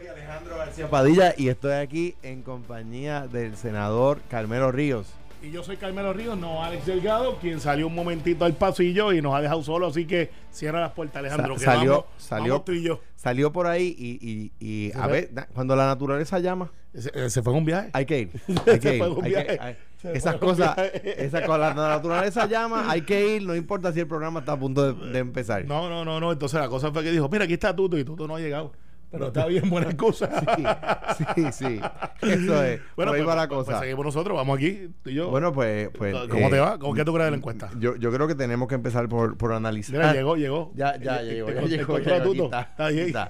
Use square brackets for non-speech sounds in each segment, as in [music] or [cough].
soy Alejandro García Padilla y estoy aquí en compañía del senador Carmelo Ríos. Y yo soy Carmelo Ríos, no Alex Delgado, quien salió un momentito al pasillo y nos ha dejado solo, así que cierra las puertas, Alejandro. Sa- salió, vamos- salió, vamos tú y yo. salió por ahí y, y- y, a ver, na- cuando la naturaleza llama, Se, eh, se fue en un viaje. hay que ir. [laughs] Hay que ir. hay que- hay- esas cosas, esas cosas, la naturaleza llama, hay que ir, no importa si el programa está a punto de, de empezar. No, no, no, no. Entonces la cosa fue que dijo, mira, aquí está Tuto y Tuto no ha llegado. Pero está bien, buena cosa. [laughs] Sí, sí, sí. [laughs] Eso es. ahí pues, va la pues, cosa. pues seguimos nosotros, vamos aquí, tú y yo. Bueno, pues. pues ¿Cómo eh, te va? ¿Cómo que tú crees de la encuesta? Yo, yo creo que tenemos que empezar por, por analizar. Mira, llegó, llegó. [laughs] Ya, ya, Eh, llegó, ya llegó, aquí está, aquí está.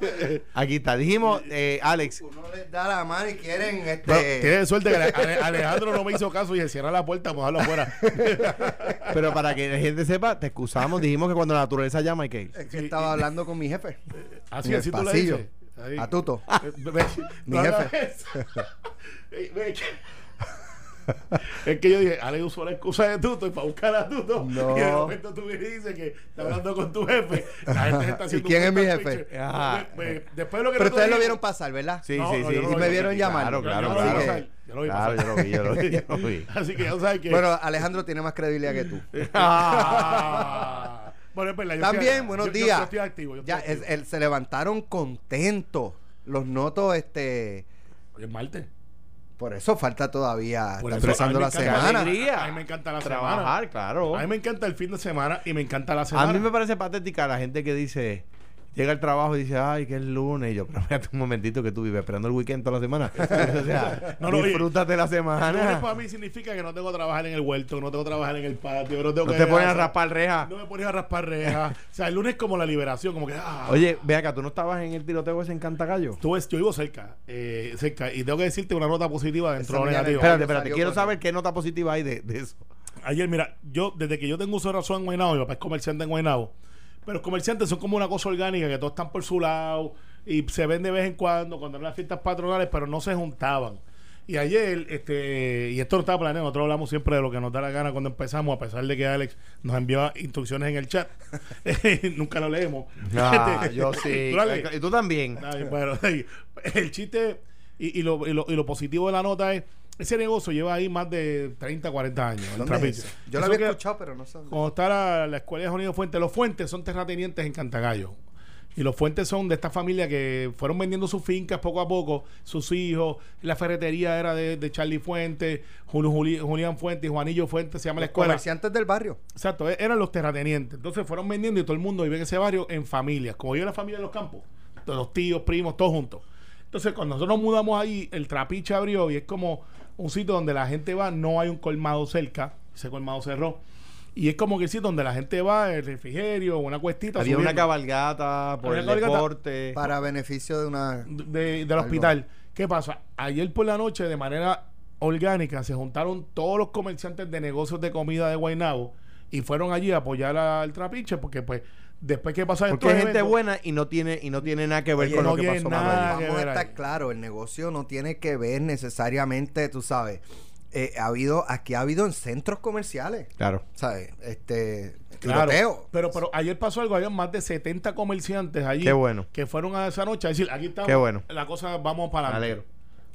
Aquí está. Dijimos, eh, Alex, Uno les da la mano y quieren este, Bueno, tienes suerte que Ale- Ale- Alejandro no me hizo caso y se cierra la puerta, vamos a dejarlo afuera. pero para que la gente sepa, te excusamos, dijimos que cuando la naturaleza llama hay que ir. es que estaba hablando con mi jefe. Así, En el así tú le pasillo. dices. Ahí. A Tuto. Eh, [laughs] Mi jefe. Es que yo dije, Ale usó la excusa de Tuto y para buscar a Tuto. No. Y de momento tú y dices que está hablando con tu jefe. La gente se está haciendo quién un es mi jefe? Ajá. Después de lo que Pero ustedes lo vieron pasar, ¿verdad? Sí, No, sí, no, sí. no Y me vi. vieron llamar. Claro, Yo- claro, claro. pasar, yo lo vi Claro, pasar. yo lo vi, yo lo vi, yo lo vi. [laughs] Así que ya sabes que. Bueno, Alejandro tiene más credibilidad que tú. [laughs] Ah. Bueno, es verdad, yo También, estoy- buenos yo- días. Yo, estoy activo. Yo ya estoy es- activo. el- se levantaron contentos. Los noto, este. Hoy es martes. Por eso falta todavía. Por Está eso, empezando la semana. alegría. A mí me encanta la Trabajar, semana. claro. A mí me encanta el fin de semana y me encanta la semana. A mí me parece patética la gente que dice, llega al trabajo y dice, ay, que es lunes. Y yo, pero espérate un momentito que tú vives esperando el weekend toda la semana. [laughs] o sea, No, no, oye, disfrútate la El lunes semana. para mí significa que no tengo que trabajar en el huerto, que no tengo que trabajar en el patio, que no tengo No que te pones a raspar reja. No me pones a raspar rejas. o sea, el lunes es como la liberación, como que. Ah, Oye, ve acá, ¿tú no estabas en el tiroteo ese en Cantagallo? Tú ves, yo vivo cerca, eh, cerca, y tengo que decirte una nota positiva dentro de mañana- negativo. Espérate, espérate, quiero saber qué nota positiva hay de, de eso. Ayer, mira, yo desde que yo tengo uso de razón en Guaynabo, mi papá es comerciante en Guaynabo, pero los comerciantes son como una cosa orgánica que todos están por su lado y se ven de vez en cuando cuando eran las fiestas patronales, pero no se juntaban. Y ayer, este, y esto no estaba planeado, nosotros hablamos siempre de lo que nos da la gana cuando empezamos, a pesar de que Alex nos envió instrucciones en el chat. [laughs] [laughs] Nunca lo leemos. Ah, [laughs] Este, yo sí. Y tú también. Ay, bueno, el chiste y, y lo, y, lo, y lo positivo de la nota es ese negocio lleva ahí más de 30, 40 años. el. Yo lo había escuchado, pero no sé. dónde. Cuando está la, la escuela de Jonido Fuentes, los Fuentes son terratenientes en Cantagallo. Y los Fuentes son de esta familia que fueron vendiendo sus fincas poco a poco, sus hijos. La ferretería era de, de Charlie Fuentes, Julio, Juli- Julián Fuentes y Juanillo Fuentes, se llama la escuela. comerciantes del barrio. Exacto, e- eran los terratenientes. Entonces fueron vendiendo y todo el mundo vive en ese barrio en familias, como vive la familia de los campos, los tíos, primos, todos juntos. Entonces cuando nosotros nos mudamos ahí, el trapiche abrió y es como un sitio donde la gente va, no hay un colmado cerca, ese colmado cerró. Y es como que el sitio donde la gente va, el refrigerio, una cuestita. Había una cabalgata por Había el cabalgata. deporte. Para beneficio de una. de- del Algo. hospital. ¿Qué pasa? Ayer por la noche, de manera orgánica, se juntaron todos los comerciantes de negocios de comida de Guaynabo y fueron allí a apoyar al trapiche porque pues después que pasa Porque estos hay gente eventos- buena y no tiene y no tiene nada que ver Oye, con no lo que pasó nada Vamos a estar ahí. claros, el negocio no tiene que ver necesariamente, tú sabes. eh, ha habido, aquí ha habido en centros comerciales, Claro. ¿sabes? Este, Claro, tiroteo. pero, pero ayer pasó algo, había más de 70 comerciantes allí Qué bueno. que fueron a esa noche a decir, aquí estamos, Qué bueno. la cosa vamos para adelante. alegro.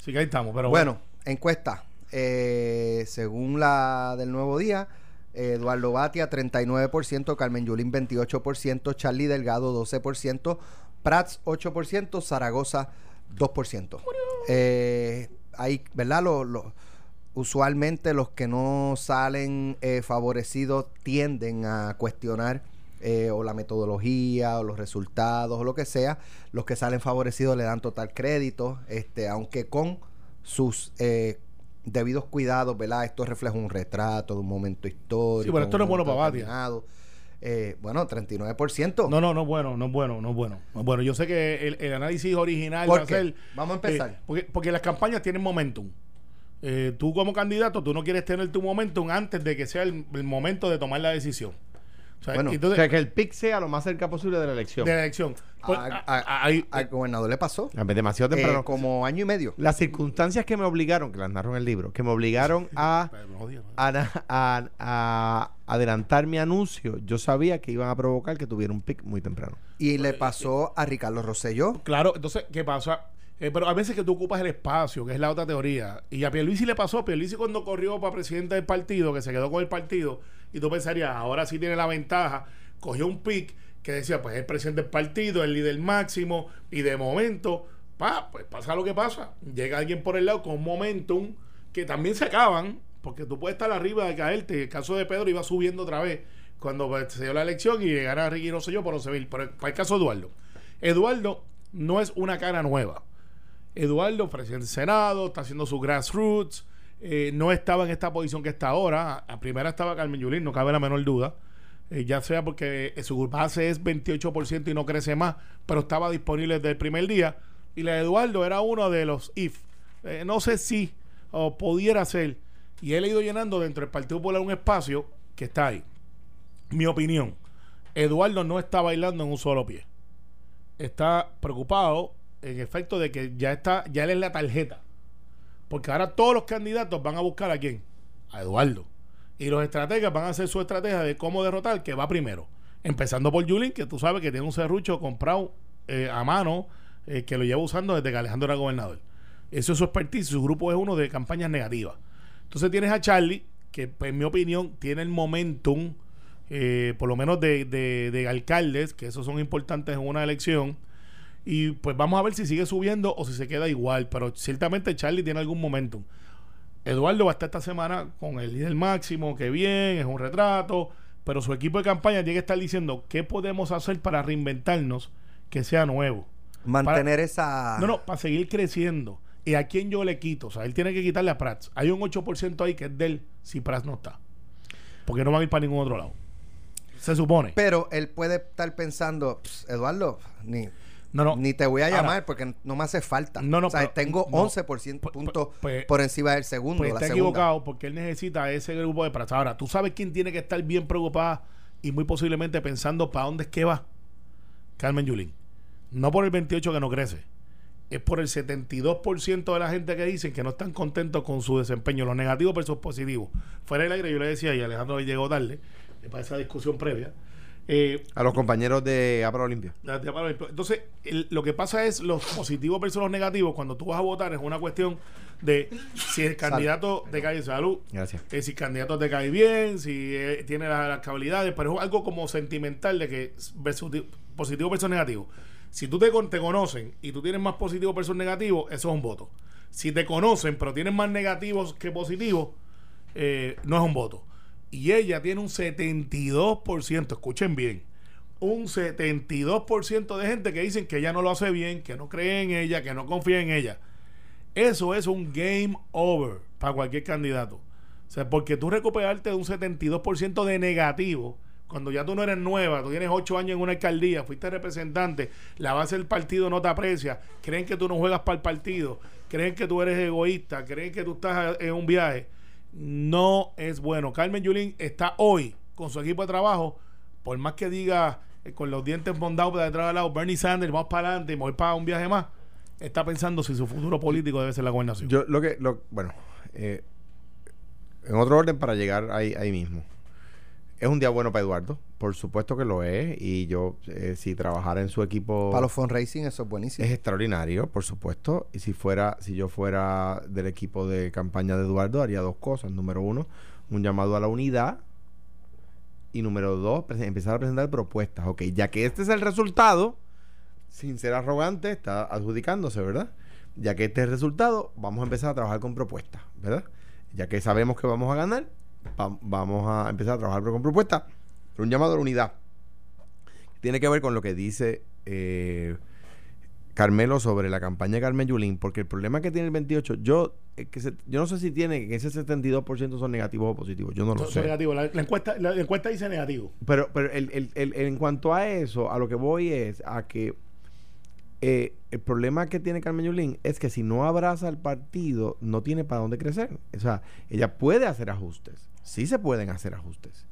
Así que ahí estamos, pero bueno, encuesta. Eh, según la del nuevo día, Eduardo Batia 39%, Carmen Yulín 28%, Charlie Delgado 12%, Prats 8%, Zaragoza 2%. Eh, hay, ¿verdad? Los, los- usualmente los que no salen eh, favorecidos tienden a cuestionar eh, o la metodología o los resultados o lo que sea. Los que salen favorecidos le dan total crédito, este, aunque con sus eh, debidos cuidados, ¿verdad? Esto refleja un retrato de un momento histórico. Sí, pero esto no es bueno para Batia. Eh, bueno, 39%. No, no, no es bueno, no es bueno, no es bueno. No bueno. Yo sé que el, el análisis original ¿Por va a ser. Vamos a empezar. eh, porque, porque las campañas tienen momentum. Eh, tú como candidato, tú no quieres tener tu momentum antes de que sea el, el momento de tomar la decisión. O sea, Bueno, O sea, que el pick sea lo más cerca posible de la elección. de la elección. Pues, A- a- a- a- ahí- Al gobernador le pasó. Demasiado Eh, temprano. como año y medio. Las circunstancias que me obligaron, que las narro en el libro, que me obligaron a- a adelantar mi anuncio, yo sabía que iban a provocar que tuviera un pick muy temprano. Y le pasó a Ricardo Rosselló. Claro, entonces, ¿qué pasa? Eh, pero a veces que tú ocupas el espacio, que es la otra teoría. Y a Pierluisi le pasó. Pierluisi cuando corrió para presidente del partido, que se quedó con el partido, y tú pensarías, ahora sí tiene la ventaja, cogió un pick que decía, pues es el presidente del partido, el líder máximo, y de momento, pa, pues pasa lo que pasa. Llega alguien por el lado con momentum que también se acaban, porque tú puedes estar arriba de caerte. El caso de Pedro iba subiendo otra vez cuando pues, se dio la elección y llegara Ricky yo, pero se ve. Pero para el caso de Eduardo, Eduardo no es una cara nueva. Eduardo, presidente del Senado, está haciendo su grassroots. Eh, no estaba en esta posición que está ahora. A primera estaba Carmen Yulín, no cabe la menor duda. Eh, ya sea porque eh, su base es 28% y no crece más, pero estaba disponible desde el primer día. Y la de Eduardo era uno de los if. No sé si o pudiera ser. Y él ha ido llenando dentro del Partido Popular un espacio que está ahí. Mi opinión, Eduardo no está bailando en un solo pie. Está preocupado en efecto de que ya está, ya él es la tarjeta. Porque ahora todos los candidatos van a buscar a quién? A Eduardo. Y los estrategas van a hacer su estrategia de cómo derrotar, que va primero. Empezando por Julín, que tú sabes que tiene un serrucho comprado eh, a mano, eh, que lo lleva usando desde que Alejandro era gobernador. Eso es su expertise. Su grupo es uno de campañas negativas. Entonces tienes a Charlie, que pues, en mi opinión tiene el momentum, eh, por lo menos de, de- de alcaldes, que esos son importantes en una elección. Y pues vamos a ver si sigue subiendo o si se queda igual. Pero ciertamente Charlie tiene algún momentum. Eduardo va a estar esta semana con el líder máximo, que bien, es un retrato. Pero su equipo de campaña tiene que estar diciendo qué podemos hacer para reinventarnos que sea nuevo. Mantener esa. No, no, para seguir creciendo. ¿Y a quién yo le quito? O sea, él tiene que quitarle a Prats. Hay un 8% ahí que es de él si Prats no está. Porque no van a ir para ningún otro lado. Se supone. Pero él puede estar pensando, "Pss, Eduardo, ni, No, no. ni te voy a Ahora- llamar porque no me hace falta. No, no, o sea, pero- tengo no. 11% Pues- puntos pues- por encima del segundo. Pues está equivocado porque él necesita ese grupo de Prats. Ahora, tú sabes quién tiene que estar bien preocupada y muy posiblemente pensando para dónde es que va. Carmen Yulín. No por el 28 que no crece. Es por el 72% de la gente que dicen que no están contentos con su desempeño, los negativos versus positivos. Fuera del aire, yo le decía, y Alejandro llegó tarde, eh, para esa discusión previa. Eh, A los compañeros de Abra Olimpia. Entonces, el- lo que pasa es los positivos versus los negativos. Cuando tú vas a votar es una cuestión de si el candidato te cae salud, Gracias. eh, si el candidato te cae bien, si eh, tiene las, las pero es algo como sentimental de que versus, positivo versus negativo. Si tú te, te conocen y tú tienes más positivo versus negativo, eso es un voto. Si te conocen pero tienes más negativos que positivos, no es un voto. Y ella tiene un 72%, escuchen bien, un 72% de gente que dicen que ella no lo hace bien, que no cree en ella, que no confía en ella. Eso es un game over para cualquier candidato. O sea, porque tú recuperarte de un 72% de negativo, cuando ya tú no eres nueva, tú tienes 8 años en una alcaldía, fuiste representante, la base del partido no te aprecia, creen que tú no juegas para el partido, creen que tú eres egoísta, creen que tú estás en un viaje. No es bueno. Carmen Yulín está hoy con su equipo de trabajo, por más que diga eh, con los dientes bondados de detrás del lado, Bernie Sanders, vamos para adelante y voy para un viaje más, está pensando si su futuro político debe ser la gobernación. Yo lo que, lo, bueno, eh, en otro orden para llegar ahí, ahí mismo. Es un día bueno para Eduardo, por supuesto que lo es, y yo, eh, si trabajara en su equipo Para los fundraising, eso es buenísimo. es extraordinario, por supuesto, y si fuera, si yo fuera del equipo de campaña de Eduardo, haría dos cosas. Número uno, un llamado a la unidad, y número dos, empezar a presentar propuestas. Ok, ya que este es el resultado, sin ser arrogante, está adjudicándose, ¿verdad? Ya que este es el resultado, vamos a empezar a trabajar con propuestas, ¿verdad? Ya que sabemos que vamos a ganar, vamos a empezar a trabajar con propuestas. Un llamado a la unidad. Tiene que ver con lo que dice eh, Carmelo sobre la campaña de Carmen Yulín, porque el problema que tiene el 28, yo, eh, que se- yo no sé si tiene que ese 72% son negativos o positivos, yo no lo Son- son sé. negativos. La, la encuesta, la, encuesta dice negativo. Pero, pero el, el- el- en cuanto a eso, a lo que voy es a que eh, el problema que tiene Carmen Yulín es que si no abraza al partido, no tiene para dónde crecer. O sea, ella puede hacer ajustes. Sí se pueden hacer ajustes.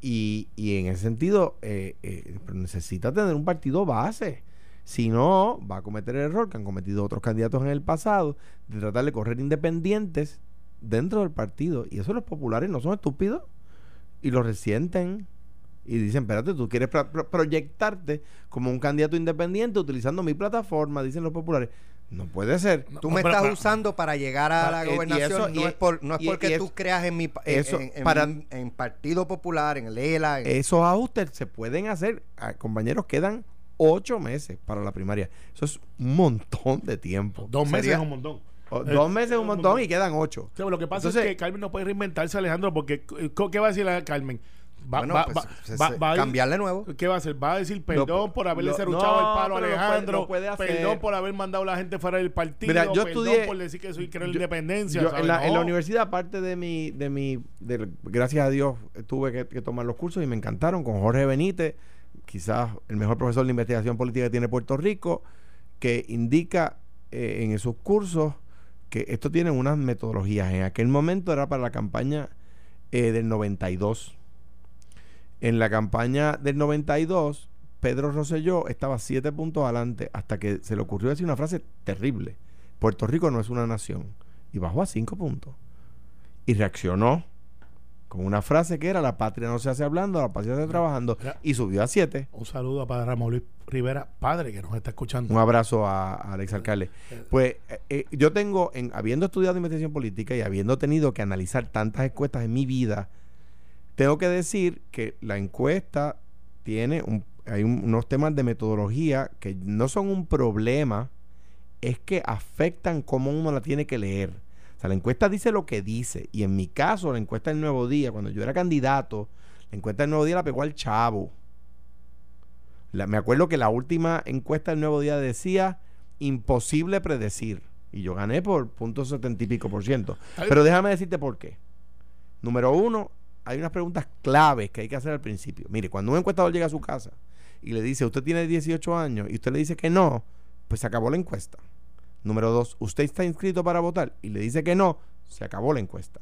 Y, y en ese sentido, eh, eh, necesita tener un partido base. Si no, va a cometer el error que han cometido otros candidatos en el pasado de tratar de correr independientes dentro del partido. Y eso los populares no son estúpidos y lo resienten y dicen, espérate, tú quieres pro- pro- proyectarte como un candidato independiente utilizando mi plataforma, dicen los populares. No puede ser. No, Tú me pero- estás pero- usando para llegar a Para- la y gobernación. eso- no y- es, por, no es y- porque y tú creas en mi en, eso, en- en- para- en Partido Popular, en el ELA. en- Esos ajustes se pueden hacer. Ah, Compañeros, quedan ocho meses para la primaria. Eso es un montón de tiempo. Dos meses es un montón. O- Eh, dos meses es un montón y quedan ocho. O sea, lo que pasa Entonces- es que Carmen no puede reinventarse, Alejandro, porque eh, ¿qué va a decir la Carmen? Va, Bueno, va- pues, va- se- va- se- va a ir- cambiarle nuevo. ¿Qué va a hacer? Va a decir perdón por haberle cerruchado no, el palo a puede- Alejandro, puede perdón por haber mandado a la gente fuera del partido, Mira, yo perdón estudié- por decir que soy creo yo- independencia. En, la, en la universidad, aparte de mi, de mi, de- gracias a Dios, tuve que, que tomar los cursos y me encantaron con Jorge Benítez, quizás el mejor profesor de investigación política que tiene Puerto Rico, que indica eh, en esos cursos que esto tiene unas metodologías. En aquel momento era para la campaña eh, del 92. En la campaña del 92, Pedro Rosselló estaba siete puntos adelante hasta que se le ocurrió decir una frase terrible. Puerto Rico no es una nación. Y bajó a cinco puntos. Y reaccionó con una frase que era la patria no se hace hablando, la patria se hace trabajando. Mira. Y subió a siete. Un saludo a Padre Ramón Luis Rivera, padre que nos está escuchando. Un abrazo a, a Alex Alcalde. Pues eh, eh, yo tengo, en, habiendo estudiado investigación política y habiendo tenido que analizar tantas encuestas en mi vida, tengo que decir que la encuesta tiene un- hay un- unos temas de metodología que no son un problema, es que afectan cómo uno la tiene que leer. O sea, la encuesta dice lo que dice. Y en mi caso, la encuesta del Nuevo Día, cuando yo era candidato, la encuesta del Nuevo Día la pegó al chavo. La- me acuerdo que la última encuesta del Nuevo Día decía imposible predecir. Y yo gané por punto setenta y pico por ciento. Pero déjame decirte por qué. Número uno, hay unas preguntas claves que hay que hacer al principio. Mire, cuando un encuestador llega a su casa y le dice, usted tiene 18 años y usted le dice que no, pues se acabó la encuesta. Número dos, usted está inscrito para votar y le dice que no, se acabó la encuesta.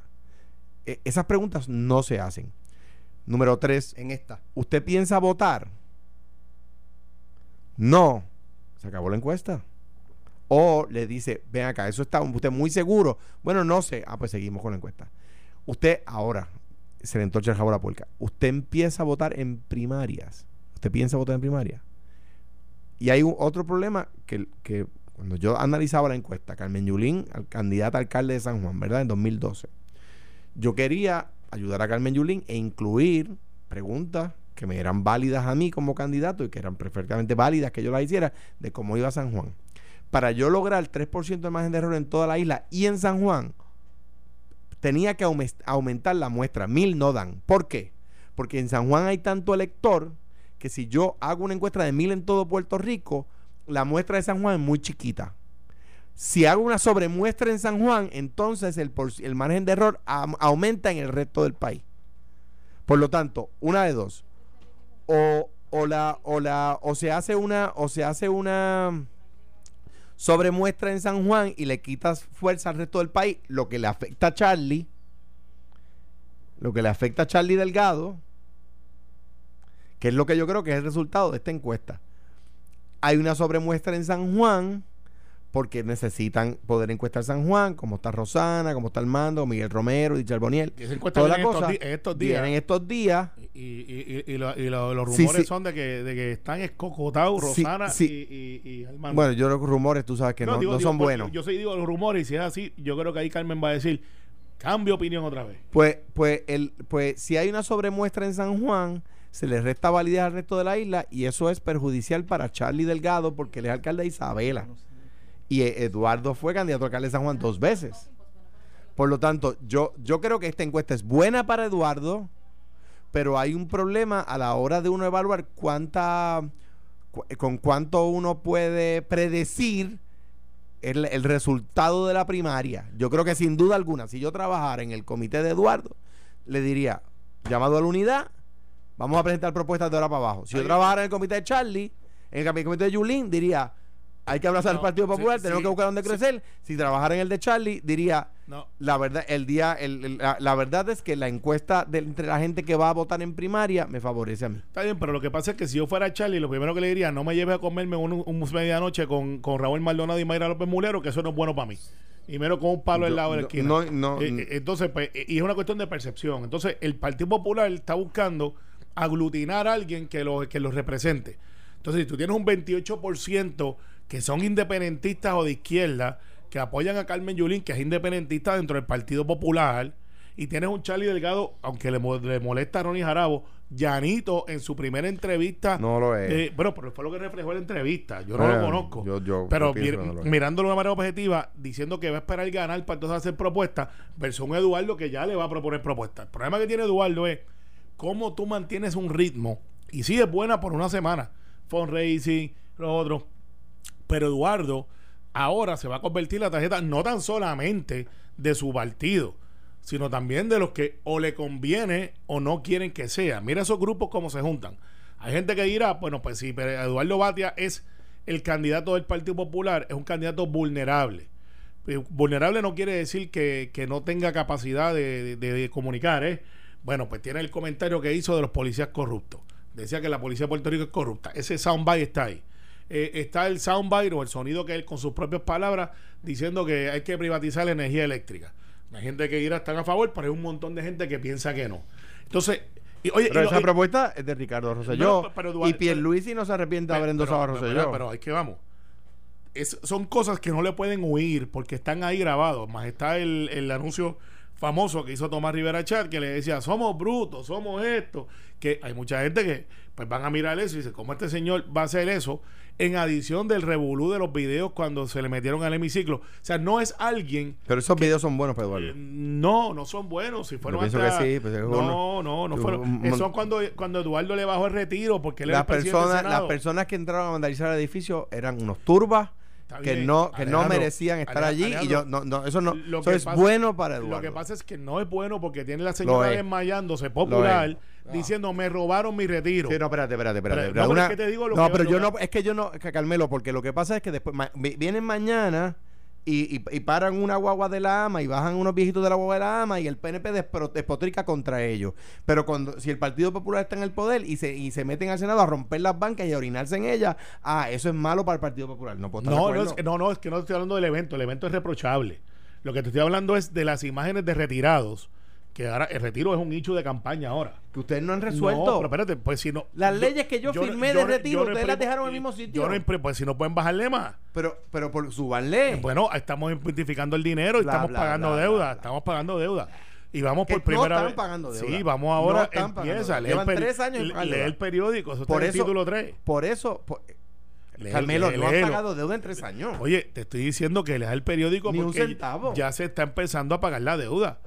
E- esas preguntas no se hacen. Número tres, En esta. ¿usted piensa votar? No. Se acabó la encuesta. O le dice, ven acá, eso está usted muy seguro. Bueno, no sé. Ah, pues seguimos con la encuesta. Usted ahora, se le entorcha el jabón a la puerca. Usted empieza a votar en primarias. ¿Usted piensa votar en primaria? Y hay otro problema que, cuando yo analizaba la encuesta, Carmen Yulín, al- candidata a alcalde de San Juan, ¿verdad? En 2012. Yo quería ayudar a Carmen Yulín e incluir preguntas que me eran válidas a mí como candidato y que eran perfectamente válidas que yo las hiciera de cómo iba San Juan. Para yo lograr 3% de margen de error en toda la isla y en San Juan, tenía que aume- aumentar la muestra. Mil no dan. ¿Por qué? Porque en San Juan hay tanto elector que si yo hago una encuesta de mil en todo Puerto Rico, la muestra de San Juan es muy chiquita. Si hago una sobremuestra en San Juan, entonces el, margen de error aumenta en el resto del país. Por lo tanto, una de dos. O, o la, o la, o se hace una, o se hace una sobremuestra en San Juan y le quitas fuerza al resto del país, lo que le afecta a Charlie, lo que le afecta a Charlie Delgado, que es lo que yo creo que es el resultado de esta encuesta. Hay una sobremuestra en San Juan porque necesitan poder encuestar San Juan, como está Rosana, como está Armando, Miguel Romero, Richard Boniel. Y esa encuesta Toda la estos cosa en estos días. vienen estos días. Y, y, y, y lo- y lo- los Sí, rumores sí. son de que, de que están escocotados Sí, Rosana sí. Y, y, y Armando. Bueno, yo los rumores, tú sabes que no, digo- no digo, son buenos. Yo soy digo los rumores y si es así, yo creo que ahí Carmen va a decir, cambio opinión otra vez. Pues, pues, el, pues si hay una sobremuestra en San Juan, se le resta validez al resto de la isla y eso es perjudicial para Charlie Delgado porque él es alcalde de Isabela. Y eh, Eduardo fue candidato a alcalde de San Juan dos veces. Por lo tanto, yo, yo creo que esta encuesta es buena para Eduardo, pero hay un problema a la hora de uno evaluar cuánta, cu- con cuánto uno puede predecir el, el resultado de la primaria. Yo creo que sin duda alguna, si yo trabajara en el comité de Eduardo, le diría, llamado a la unidad, vamos a presentar propuestas de ahora para abajo. Si yo trabajara en el comité de Charlie, en el comité de Yulín, diría, hay que abrazar No, al Partido Popular, sí, tenemos que buscar dónde sí. crecer. Si trabajara en el de Charlie, diría, No. la verdad, el día, el- el- la, la verdad es que la encuesta de, entre la gente que va a votar en primaria me favorece a mí. Está bien, pero lo que pasa es que si yo fuera Charlie, lo primero que le diría, no me lleves a comerme un, un medianoche con, con Raúl Maldonado y Mayra López Mulero, que eso no es bueno para mí. Y menos con un palo al lado de la esquina. no, no, Eh, eh, entonces, pues, eh, y es una cuestión de percepción. Entonces, el Partido Popular está buscando aglutinar a alguien que los que los represente. Entonces, si tú tienes un 28% que son independentistas o de izquierda, que apoyan a Carmen Yulín, que es independentista dentro del Partido Popular, y tienes un Charlie Delgado, aunque le, mo- le molesta a Ronnie Jarabo, Llanito en su primera entrevista. No lo es. eh, bueno, pero fue lo que reflejó la entrevista. Yo no Eh, lo conozco. yo- yo- pero yo que no lo mirándolo de manera objetiva, diciendo que va a esperar ganar para entonces hacer propuestas, versus un Eduardo que ya le va a proponer propuestas. El problema que tiene Eduardo es cómo tú mantienes un ritmo. Y sí es buena por una semana. Fundraising, lo otro. Pero Eduardo ahora se va a convertir la tarjeta no tan solamente de su partido, sino también de los que o le conviene o no quieren que sea. Mira esos grupos cómo se juntan. Hay gente que dirá, bueno, pues sí, pero Eduardo Batia es el candidato del Partido Popular, es un candidato vulnerable. Eh, Vulnerable no quiere decir que, no tenga capacidad de comunicar, ¿eh? Bueno, pues tiene el comentario que hizo de los policías corruptos. Decía que la policía de Puerto Rico es corrupta. Ese soundbite está ahí. Eh, está el soundbite o el sonido que él con sus propias palabras diciendo que hay que privatizar la energía eléctrica. Hay gente que dirá están a favor, pero hay un montón de gente que piensa que no. Entonces, y, oye, Pero y esa y- propuesta es de Ricardo Rosselló. No, pero Eduardo- y Pierluisi no se arrepiente de haber pero- endosado a pero- Rosselló. Pero, pero es que vamos. Es- son cosas que no le pueden huir porque están ahí grabados. Más está el, el anuncio famoso que hizo Tomás Rivera Chat que le decía, somos brutos, somos esto. Que hay mucha gente que pues van a mirar eso y dicen, ¿cómo este señor va a hacer eso? En adición del revolú de los videos cuando se le metieron al hemiciclo. O sea, no es alguien Pero esos videos son buenos para Eduardo. no, no son buenos. Si fueron hasta- que sí, pues, es no, no, no un- fueron. eh, son cuando, cuando Eduardo le bajó el retiro porque él era Las el personas, las personas que entraron a vandalizar el edificio eran unos turbas Está que bien, no que no merecían estar allí y yo no, no eso no lo eso que es pasa- bueno para Eduardo. Lo que pasa es que no es bueno porque tiene la señora es. desmayándose popular Lo diciendo me robaron mi retiro. Sí, no, espérate, espérate, espérate. Pero- espérate. no, pero es que te digo lo no, que- pero lo yo no, es que yo no, que Carmelo, porque lo que pasa es que después ma- vi- vienen mañana y, y- y paran una guagua de la AMA y bajan unos viejitos de la guagua de la AMA y el PNP despro- despotrica contra ellos. Pero cuando si el Partido Popular está en el poder y se, y se meten al Senado a romper las bancas y a orinarse en ellas, ah, eso es malo para el Partido Popular. No puedo estar no, no, es que, no, no, es que no estoy hablando del evento. El evento es reprochable. Lo que te estoy hablando es de las imágenes de retirados. Que ahora el retiro es un nicho de campaña ahora. que ustedes no han resuelto. No, pero espérate, pues si no. Las yo- leyes que yo no- firmé yo de no- retiro, yo no ustedes las dejaron en el mismo sitio. Yo no pues si no pueden bajarle más. pero, pero por subanle. Bueno, estamos identificando el dinero y Bla, estamos bla, pagando bla, deuda. Estamos pagando deuda. Y vamos por no primera están vez. pagando deuda. Sí, vamos No ahora. están pagando empieza. deuda. Lee el, Llevan peri- tres años lee- el periódico. Eso está por en el eso, título 3. por eso, por- Carmelo, no han léelo. pagado deuda en tres años. Oye, te estoy diciendo que leas el periódico Ni un porque centavo. ya se está empezando a pagar la deuda.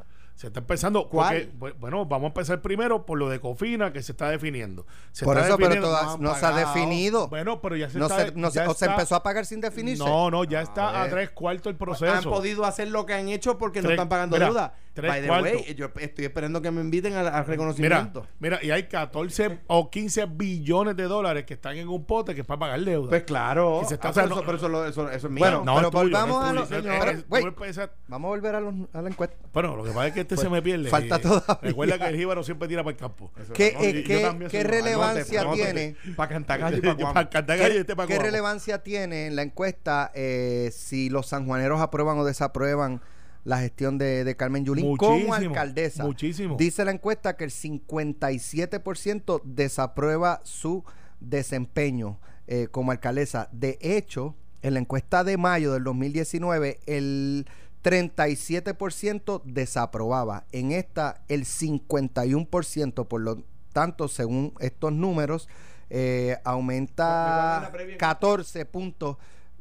Se está empezando. ¿Cuál? porque, bueno, vamos a empezar primero por lo de Cofina que se está definiendo. Se Por está eso, pero definiendo- toda- no se ha definido. Bueno, pero ya se no está. se, no se- o se empezó a pagar sin definirse. No, no, ya está a, tres cuartos el proceso. han podido hacer lo que han hecho porque no están pagando mira, deuda. Tres By the way, yo estoy esperando que me inviten al, al Mira, reconocimiento. mira, y hay 14 o 15 billones de dólares que están en un pote que es para pagar deuda. Pues claro. Está- Ah, o sea, pero no- eso, pero eso, lo- eso- eso es mío. Bueno, no, pero es tuyo, volvamos no es a tuyo. lo- Es- pero, es- tú wait. empiezas- Vamos a volver a, los- a la encuesta. Bueno, lo que pasa es que este se me pierde. falta Eh, todavía. Recuerda que el jíbaro siempre tira para el campo. ¿Qué, No, eh, y- qué- qué relevancia tiene? Para [laughs] cantar gallo y para y ¿Qué, este qué relevancia tiene en la encuesta eh, si los sanjuaneros aprueban o desaprueban la gestión de, de Carmen Yulín como alcaldesa? muchísimo. Dice la encuesta que el 57% desaprueba su desempeño eh, como alcaldesa. De hecho, en la encuesta de mayo del 2019, el 37% desaprobaba. En esta, el 51%, por lo tanto, según estos números, eh, ¿Cuál es aumenta la previa? 14 puntos,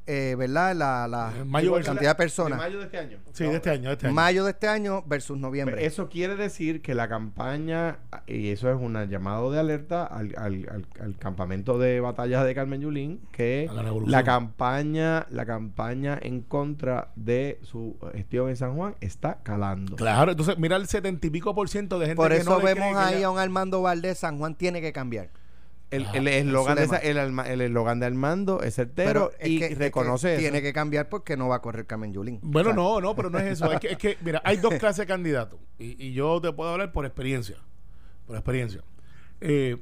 eh, ¿verdad? La, la En mayo versus- cantidad de ¿De personas. mayo de este año? Sí, de este año, de este año. Mayo de este año versus noviembre. Pues Eso quiere decir que la campaña, y eso es un llamado de alerta al, al- al- al campamento de batallas de Carmen Yulín, que la campaña, la campaña en contra de su gestión en San Juan está calando. Claro, entonces mira el setenta y pico por ciento de gente Por que eso no vemos ahí ella- a un Armando Valdés, San Juan tiene que cambiar. El el eslogan de es su esa- el alma- el eslogan de Armando es certero es y que- es que reconoce eso. Tiene que cambiar porque no va a correr Carmen Yulín. Bueno, O sea, no, no, pero no es eso. Es que, es que, mira, hay dos clases de candidatos. Y, y yo te puedo hablar por experiencia. Por experiencia. Eh,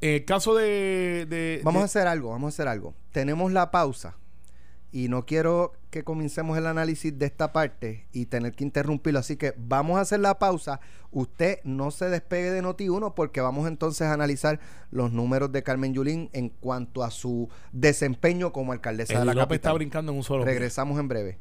en el caso de. de- Vamos de- a hacer algo, vamos a hacer algo. Tenemos la pausa y no quiero que comencemos el análisis de esta parte y tener que interrumpirlo. Así que vamos a hacer la pausa. Usted no se despegue de Noti1 porque vamos entonces a analizar los números de Carmen Yulín en cuanto a su desempeño como alcaldesa de la está capital. brincando en un solo pie. Regresamos en breve.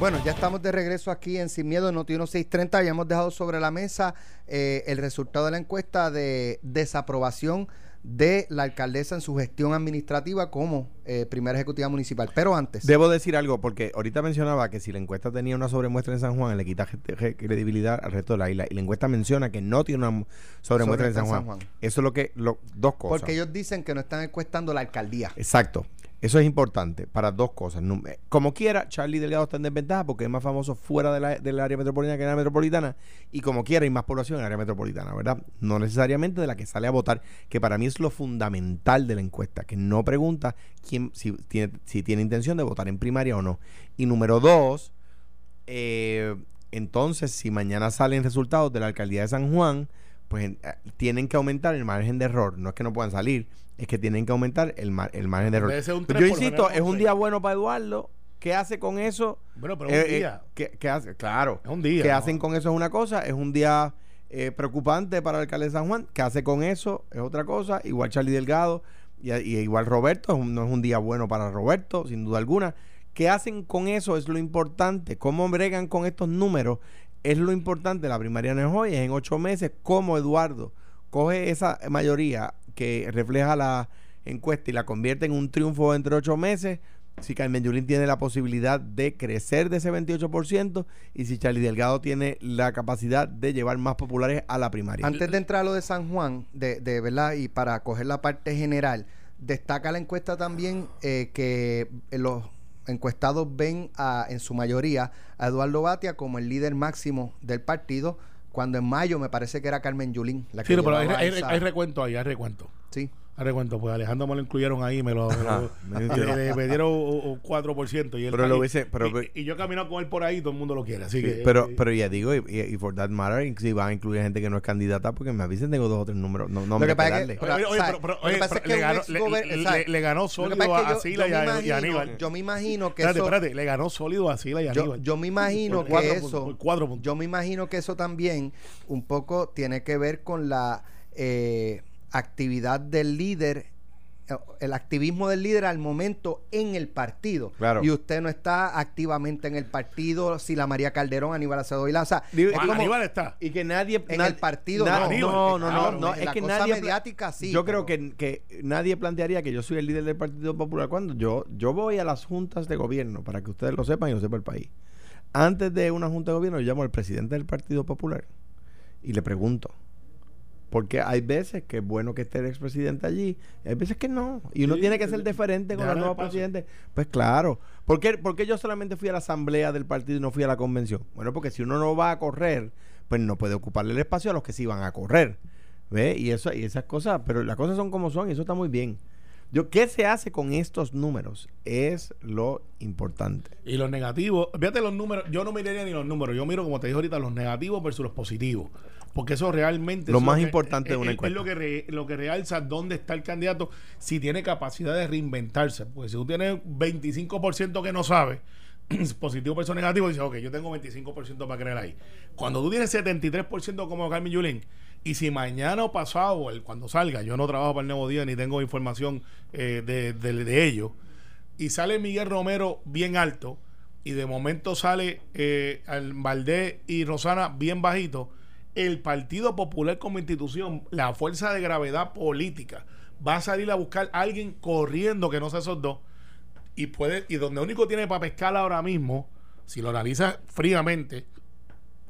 Bueno, ya estamos de regreso aquí en Sin Miedo, Noti 630. Ya hemos dejado sobre la mesa eh, el resultado de la encuesta de desaprobación de la alcaldesa en su gestión administrativa como eh, primera ejecutiva municipal. Pero antes, Debo decir algo, porque ahorita mencionaba que si la encuesta tenía una sobremuestra en San Juan, le quita credibilidad al resto de la isla. Y la encuesta menciona que no tiene una mu- sobremuestra en San Juan. Eso es lo que. Lo, dos cosas. porque ellos dicen que no están encuestando la alcaldía. Exacto. Eso es importante para dos cosas. Eh, Como quiera, Charlie Delgado está en desventaja porque es más famoso fuera de la- del área metropolitana que en la metropolitana. Y como quiera, hay más población en el área metropolitana, ¿verdad? No necesariamente de la que sale a votar, que para mí es lo fundamental de la encuesta, que no pregunta quién, si, tiene, si tiene intención de votar en primaria o no. Y número dos, eh, entonces, si mañana salen resultados de la alcaldía de San Juan, pues eh, tienen que aumentar el margen de error. No es que no puedan salir, es que tienen que aumentar el, mar- el margen de error. Yo insisto, es un día bueno para Eduardo. ¿Qué hace con eso? Bueno, pero Eh, un eh, día. ¿qué, qué hace? Claro. Es un día, ¿Qué ¿no? hacen con eso es una cosa? Es un día eh, preocupante para el alcalde de San Juan. ¿Qué hace con eso? Es otra cosa. Igual Charlie Delgado y, y igual Roberto. es un- no es un día bueno para Roberto, sin duda alguna. ¿Qué hacen con eso? Es lo importante. ¿Cómo bregan con estos números? Es lo importante. La primaria no es hoy, es en ocho meses. ¿Cómo Eduardo coge esa mayoría que refleja la encuesta y la convierte en un triunfo entre ocho meses? Si Carmen Yulín tiene la posibilidad de crecer de ese 28% y si Charlie Delgado tiene la capacidad de llevar más populares a la primaria. Antes de entrar a lo de San Juan, de, de verdad, y para coger la parte general, destaca la encuesta también eh, que los encuestados ven a, en su mayoría a Eduardo Batia como el líder máximo del partido, cuando en mayo me parece que era Carmen Yulín la que Sí, pero hay, recuento ahí, hay recuento. sí. Hay recuento, pues Alejandro me lo incluyeron ahí, me lo, me lo- Ajá, me le, entiendo. le- me dieron un- un 4%. Y él Pero lo hubiese- pero- y, y yo he caminado con él por ahí, todo el mundo lo quiere. Así Sí, que, pero, eh, pero ya digo, y, y- for that matter, si van a incluir gente que no es candidata, porque me avisen, tengo dos o tres números. No, no Lo que me pasa es que- le, ganó, sólido a Sila y a, Aníbal. Yo me imagino que Espérate, eso... espérate, le ganó sólido a Sila y a Aníbal. yo me imagino que eso, yo me imagino que eso también un poco tiene que ver con la eh, actividad del líder, eh, el activismo del líder al momento en el partido. Claro. Y usted no está activamente en el partido, si la María Calderón, Aníbal Acevedo Vilá, o sea, Digo, es Ah, como- Aníbal está. Y que nadie... En el partido, na- no. no, no, no, Claro, no, en es la que cosa nadie... mediática, sí, Yo pero- creo que, que nadie plantearía que yo soy el líder del Partido Popular cuando yo, yo voy a las juntas de gobierno, para que ustedes lo sepan y lo sepa el país. Antes de una junta de gobierno, yo llamo al presidente del Partido Popular y le pregunto. Porque hay veces que es bueno que esté el expresidente allí, hay veces que no. Y uno Sí, tiene que ser diferente con Dejar el nuevo espacio. presidente. Pues claro. ¿Por qué, por qué yo solamente fui a la asamblea del partido y no fui a la convención? Bueno, porque si uno no va a correr, pues no puede ocuparle el espacio a los que sí van a correr. ¿Ve? Y, eso, y esas cosas, pero las cosas son como son y eso está muy bien. Yo, ¿Qué se hace con estos números? Es lo importante. Y los negativos, fíjate los números, yo no miraría ni los números, yo miro como te dije ahorita los negativos versus los positivos, porque eso realmente Lo es más que- importante de es- una es- encuesta. Es lo que, re- lo que realza dónde está el candidato, si tiene capacidad de reinventarse, porque si tú tienes 25% que no sabe, [clears throat] positivo versus negativo, dices, ok, yo tengo 25% para creer ahí. Cuando tú tienes 73% como Carmen Yulín, y si mañana o pasado, el- cuando salga, yo no trabajo para el Nuevo Día ni tengo información eh, de, de, de ello, y sale Miguel Romero bien alto y de momento sale eh, al Valdés y Rosana bien bajito, el Partido Popular como institución, la fuerza de gravedad política, va a salir a buscar a alguien corriendo que no sea esos dos y puede y donde único tiene para pescar ahora mismo, si lo analizas fríamente,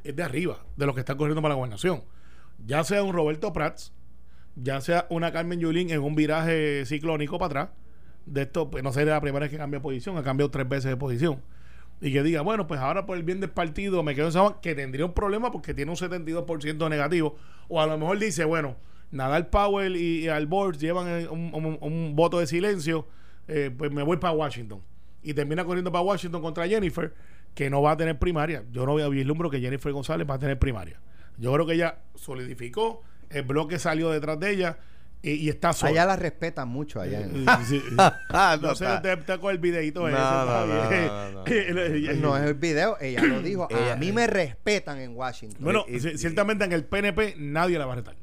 es de arriba, de los que están corriendo para la gobernación. Ya sea un Roberto Prats, ya sea una Carmen Yulín en un viraje ciclónico para atrás, de esto, pues no sería la primera vez que cambia posición, ha cambiado tres veces de posición. Y que diga, bueno, pues ahora por el bien del partido me quedo en San que tendría un problema porque tiene un 72% negativo. O a lo mejor dice, bueno, Nadal Powell y, y Albor llevan eh, un, voto de silencio, eh, pues me voy para Washington. Y termina corriendo para Washington contra Jennifer, que no va a tener primaria. Yo no vislumbro que Jennifer González va a tener primaria. Yo creo que ella solidificó, el bloque salió detrás de ella y, y está sola. Allá la respetan mucho allá. en- Eh, sí, sí. [laughs] Ah, no sé, está. te, te con el videito No, ese. no, no, no. [laughs] No es el video, ella lo dijo. A mí me respetan en Washington. Bueno, Y- y- ci- ciertamente en el PNP nadie la va a retar.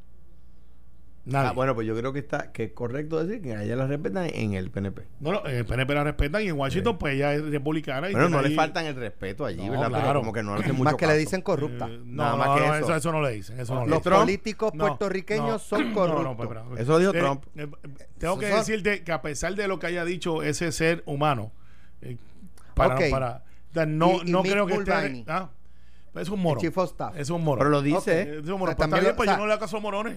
Nadie. Ah, bueno, pues yo creo que está que es correcto decir que a ella la respetan en el PNP. No, no, en el PNP la respetan y en Washington, pues ella es republicana. y Bueno, no le ahí- faltan el respeto allí, No, ¿verdad? Pero claro. como que no le hacen mucho Más que le dicen corrupta. Eh, Nada no, más no, que no, eso. eso. eso no le dicen. Eso no le Los. Trump- políticos No, puertorriqueños no, son corruptos. no, pero- Eso lo dijo Eh, Trump. eh, tengo que son- decirte que a pesar de lo que haya dicho ese ser humano, eh, para, para no, Y- no creo que esté. Ah, es un Staff. Es un morón. Pero lo dice. Es un morón. O sea, Pues está también pues yo no le hago caso a morones.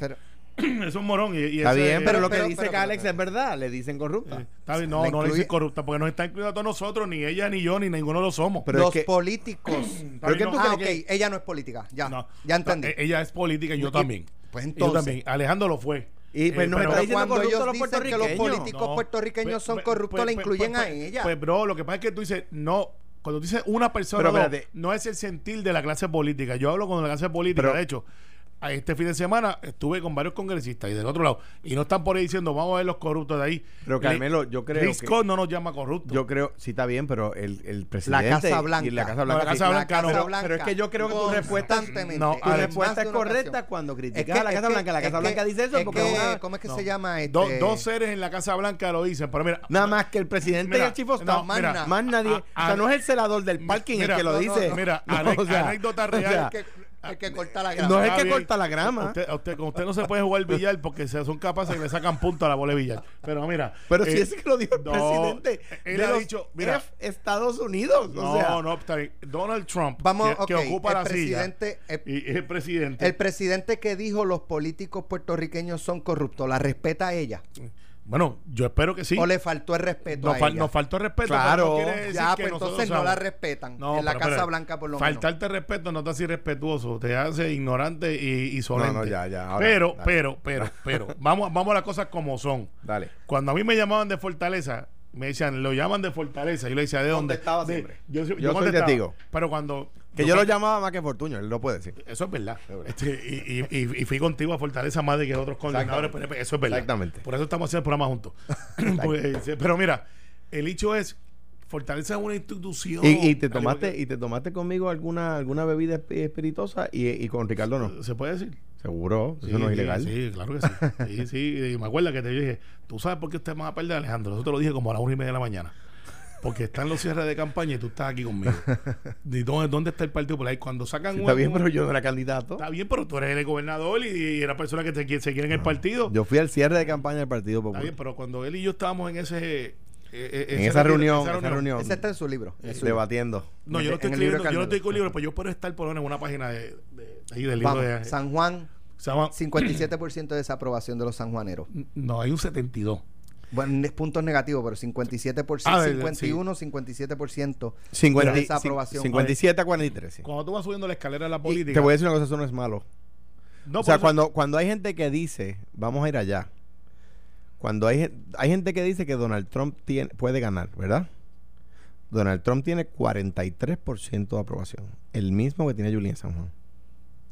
[clears throat] Es un morón. Y, y Está ese- bien, pero, lo que pero- dice pero- que Alex pero- es verdad. Le dicen corrupta. eh, Está bien, no, Le no le incluye- dice corrupta porque nos está incluyendo a todos nosotros, ni ella, ni yo, ni ninguno lo somos. Pero los es que- políticos. [clears throat] ¿Pero qué tú ah, ok, crees ella no es política. Ya, No, ya entendí. no, eh, ella es política y yo también. pues yo entonces- también. Alejandro lo fue. Y pues Eh, nos pero- está diciendo cuando ellos los dicen que los políticos puertorriqueños Pues, son pues, corruptos, pues, la incluyen pues, a ella. Pues, bro, lo que pasa es que tú dices, no, cuando tú dices una persona, Pero no, no es el sentir de la clase política. Yo hablo con la clase política, Pero- de hecho. Este fin de semana estuve con varios congresistas y del otro lado. Y no están por ahí diciendo, vamos a ver los corruptos de ahí. Pero Carmelo, yo creo que- Scott no nos llama corruptos. Yo creo, sí está bien, pero el, el presidente Casa Blanca. y la Casa No, Blanca, la. Casa Blanca no. pero, pero es que yo creo que tu respuesta. No, tu respuesta es correcta ocasión. cuando Es criticas que- a la es Casa que- Blanca. La es Casa que- Blanca dice eso es porque que- es una- ¿Cómo es que No. se llama? Este, Do- dos seres en la Casa Blanca lo dicen, pero mira. nada más que el presidente Mira, y el staff. más mira, nada. más nadie. a- o sea, no es el celador del parking Mira, el que lo dice. mira, [laughs] anécdota real. El que, el que corta la no grama. es el que corta la grama. Usted, con usted no se puede jugar billar porque se son capaces y le sacan punto a la bola de billar. Pero mira. Pero si eh, ese que lo dijo el no, presidente él de ha los dicho, mira, F Estados Unidos. No, o sea, no, está bien. Donald Trump, Vamos, que, ocupa el la presidente- silla. el- y es el presidente. El presidente que dijo los políticos puertorriqueños son corruptos, ¿la respeta a ella? Bueno, yo espero que sí. ¿O le faltó el respeto Nos, a ella? nos faltó el respeto. Claro. pero no quiere decir ya, que pues nosotros entonces no la respetan. No, en la pero Casa Blanca por lo menos. Faltarte respeto no te hace irrespetuoso, te hace ignorante y, y solente. No, no, ya, ya, ahora, pero, dale. pero, pero, pero, [laughs] vamos, vamos a las cosas como son. Dale. Cuando a mí me llamaban de Fortaleza, me decían, lo llaman de Fortaleza. Yo le decía, ¿de dónde? Contestaba De- siempre. Yo, yo Yo soy testigo. Pero cuando. Que yo lo llamaba más que Fortuño, él lo puede decir. Eso es verdad. Este, y, y, y- y fui contigo a Fortaleza más de que otros coordinadores. Exactamente. PNP. Eso es verdad. Exactamente. Por eso estamos haciendo el programa juntos. [laughs] [laughs] Pues, sí, pero mira, el hecho es, Fortaleza es una institución. Y, y te tomaste que- y te tomaste conmigo alguna alguna bebida esp- espirituosa y, y con Ricardo no. ¿Se puede decir? Seguro, eso Sí, no es sí, ilegal. Sí, claro que sí. [laughs] Sí, sí. Y me acuerdo que te dije, ¿tú sabes por qué usted va a perder, Alejandro? Eso te lo dije como a las una y media de la mañana. Porque están los cierres de campaña y tú estás aquí conmigo. [laughs] ¿Y dónde, dónde está el Partido Popular? Y cuando sacan Sí, un- está bien, pero yo no era candidato. Está bien, pero tú eres el gobernador y, y era persona que te, se quiere en el partido. Yo fui al cierre de campaña del Partido Está bien, pero cuando él y yo estábamos en ese... eh, eh, en esa reunión, esa reunión, Ese está en su libro. en su libro. debatiendo. No, yo no estoy En el libro escribiendo, yo no estoy con libro, pues yo puedo estar por lo menos en una página de, de- ahí del libro Vamos, de... San Juan, se llama- 57% de desaprobación de los sanjuaneros. no, hay un 72. Bueno, puntos negativos, pero 57%, Ah, de- de- 51, 57% 50 de desaprobación. 57 a 43. sí. Cuando tú vas subiendo la escalera de la Y política... te voy a decir una cosa, eso no es malo. no, o sea, eso- cuando, cuando hay gente que dice, vamos a ir allá. Cuando hay, hay gente que dice que Donald Trump tiene, puede ganar, ¿verdad? Donald Trump tiene 43% de aprobación. El mismo que tiene Julián San Juan.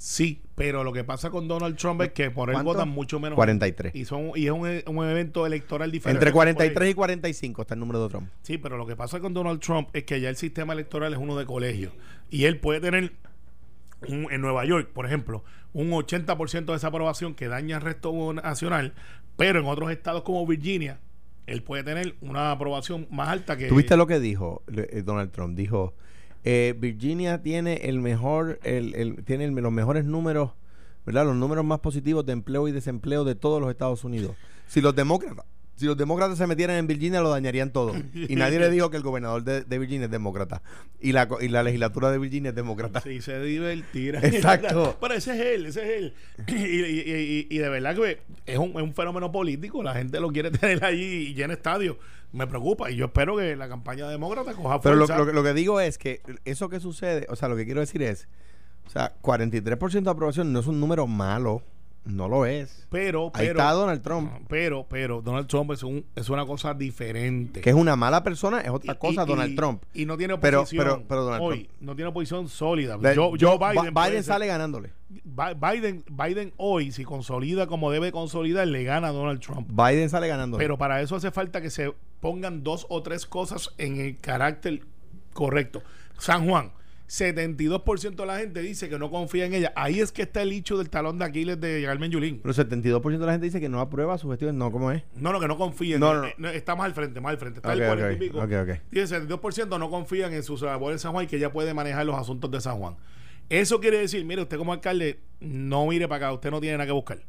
Sí, pero lo que pasa con Donald Trump es que por él ¿Cuánto? votan mucho menos. 43. Y, son, y es un, un evento electoral diferente. Entre Por ahí. 43 y 45 está el número de Trump. Sí, pero lo que pasa con Donald Trump es que ya el sistema electoral es uno de colegio. Y él puede tener, un- en Nueva York, por ejemplo, un 80% de esa aprobación que daña al resto nacional, pero en otros estados como Virginia, él puede tener una aprobación más alta que... ¿Tuviste lo que dijo eh, Donald Trump? Dijo, eh, Virginia tiene el mejor, el, el- tiene el- los mejores números, ¿verdad? Los números más positivos de empleo y desempleo de todos los Estados Unidos. Si los demócratas, si los demócratas se metieran en Virginia lo dañarían todo. Y nadie le dijo que el gobernador de, de Virginia es demócrata. Y la, co- y la legislatura de Virginia es demócrata. Sí, se divertirá. Exacto. [laughs] Pero ese es él, ese es él. Y, y- y- y de verdad que es un, es un fenómeno político. La gente lo quiere tener allí y llena estadio. Me preocupa. Y yo espero que la campaña demócrata coja Pero lo, fuerza. lo que- lo que digo es que eso que sucede, o sea, lo que quiero decir es, o sea, 43% de aprobación no es un número malo. No lo es. Pero, Ahí pero. está Donald Trump. Pero, pero, Donald Trump es, un, es una cosa diferente. Que es una mala persona, es otra Y- cosa y- Donald y- Trump. Y no tiene Pero- oposición. pero- pero Donald hoy, Trump- no tiene oposición sólida. De- yo- Joe Biden, Biden sale ganándole. Bi- Biden, Biden hoy, si consolida como debe consolidar, le gana a Donald Trump. Biden sale ganándole. Pero para eso hace falta que se pongan dos o tres cosas en el carácter correcto. San Juan, 72% de la gente dice que no confía en ella. Ahí es que está el hecho del talón de Aquiles de Carmen Yulín. Pero el 72% de la gente dice que no aprueba su gestión. No, ¿cómo es? No, no, que no confían. No, no, Eh, eh, Está más al frente, más al frente. Está Ok, el 40 y ok, pico. ok, ok. Y el 72% no confían en sus labores en San Juan y que ella puede manejar los asuntos de San Juan. Eso quiere decir, mire, usted como alcalde, no mire para acá, usted no tiene nada que buscar.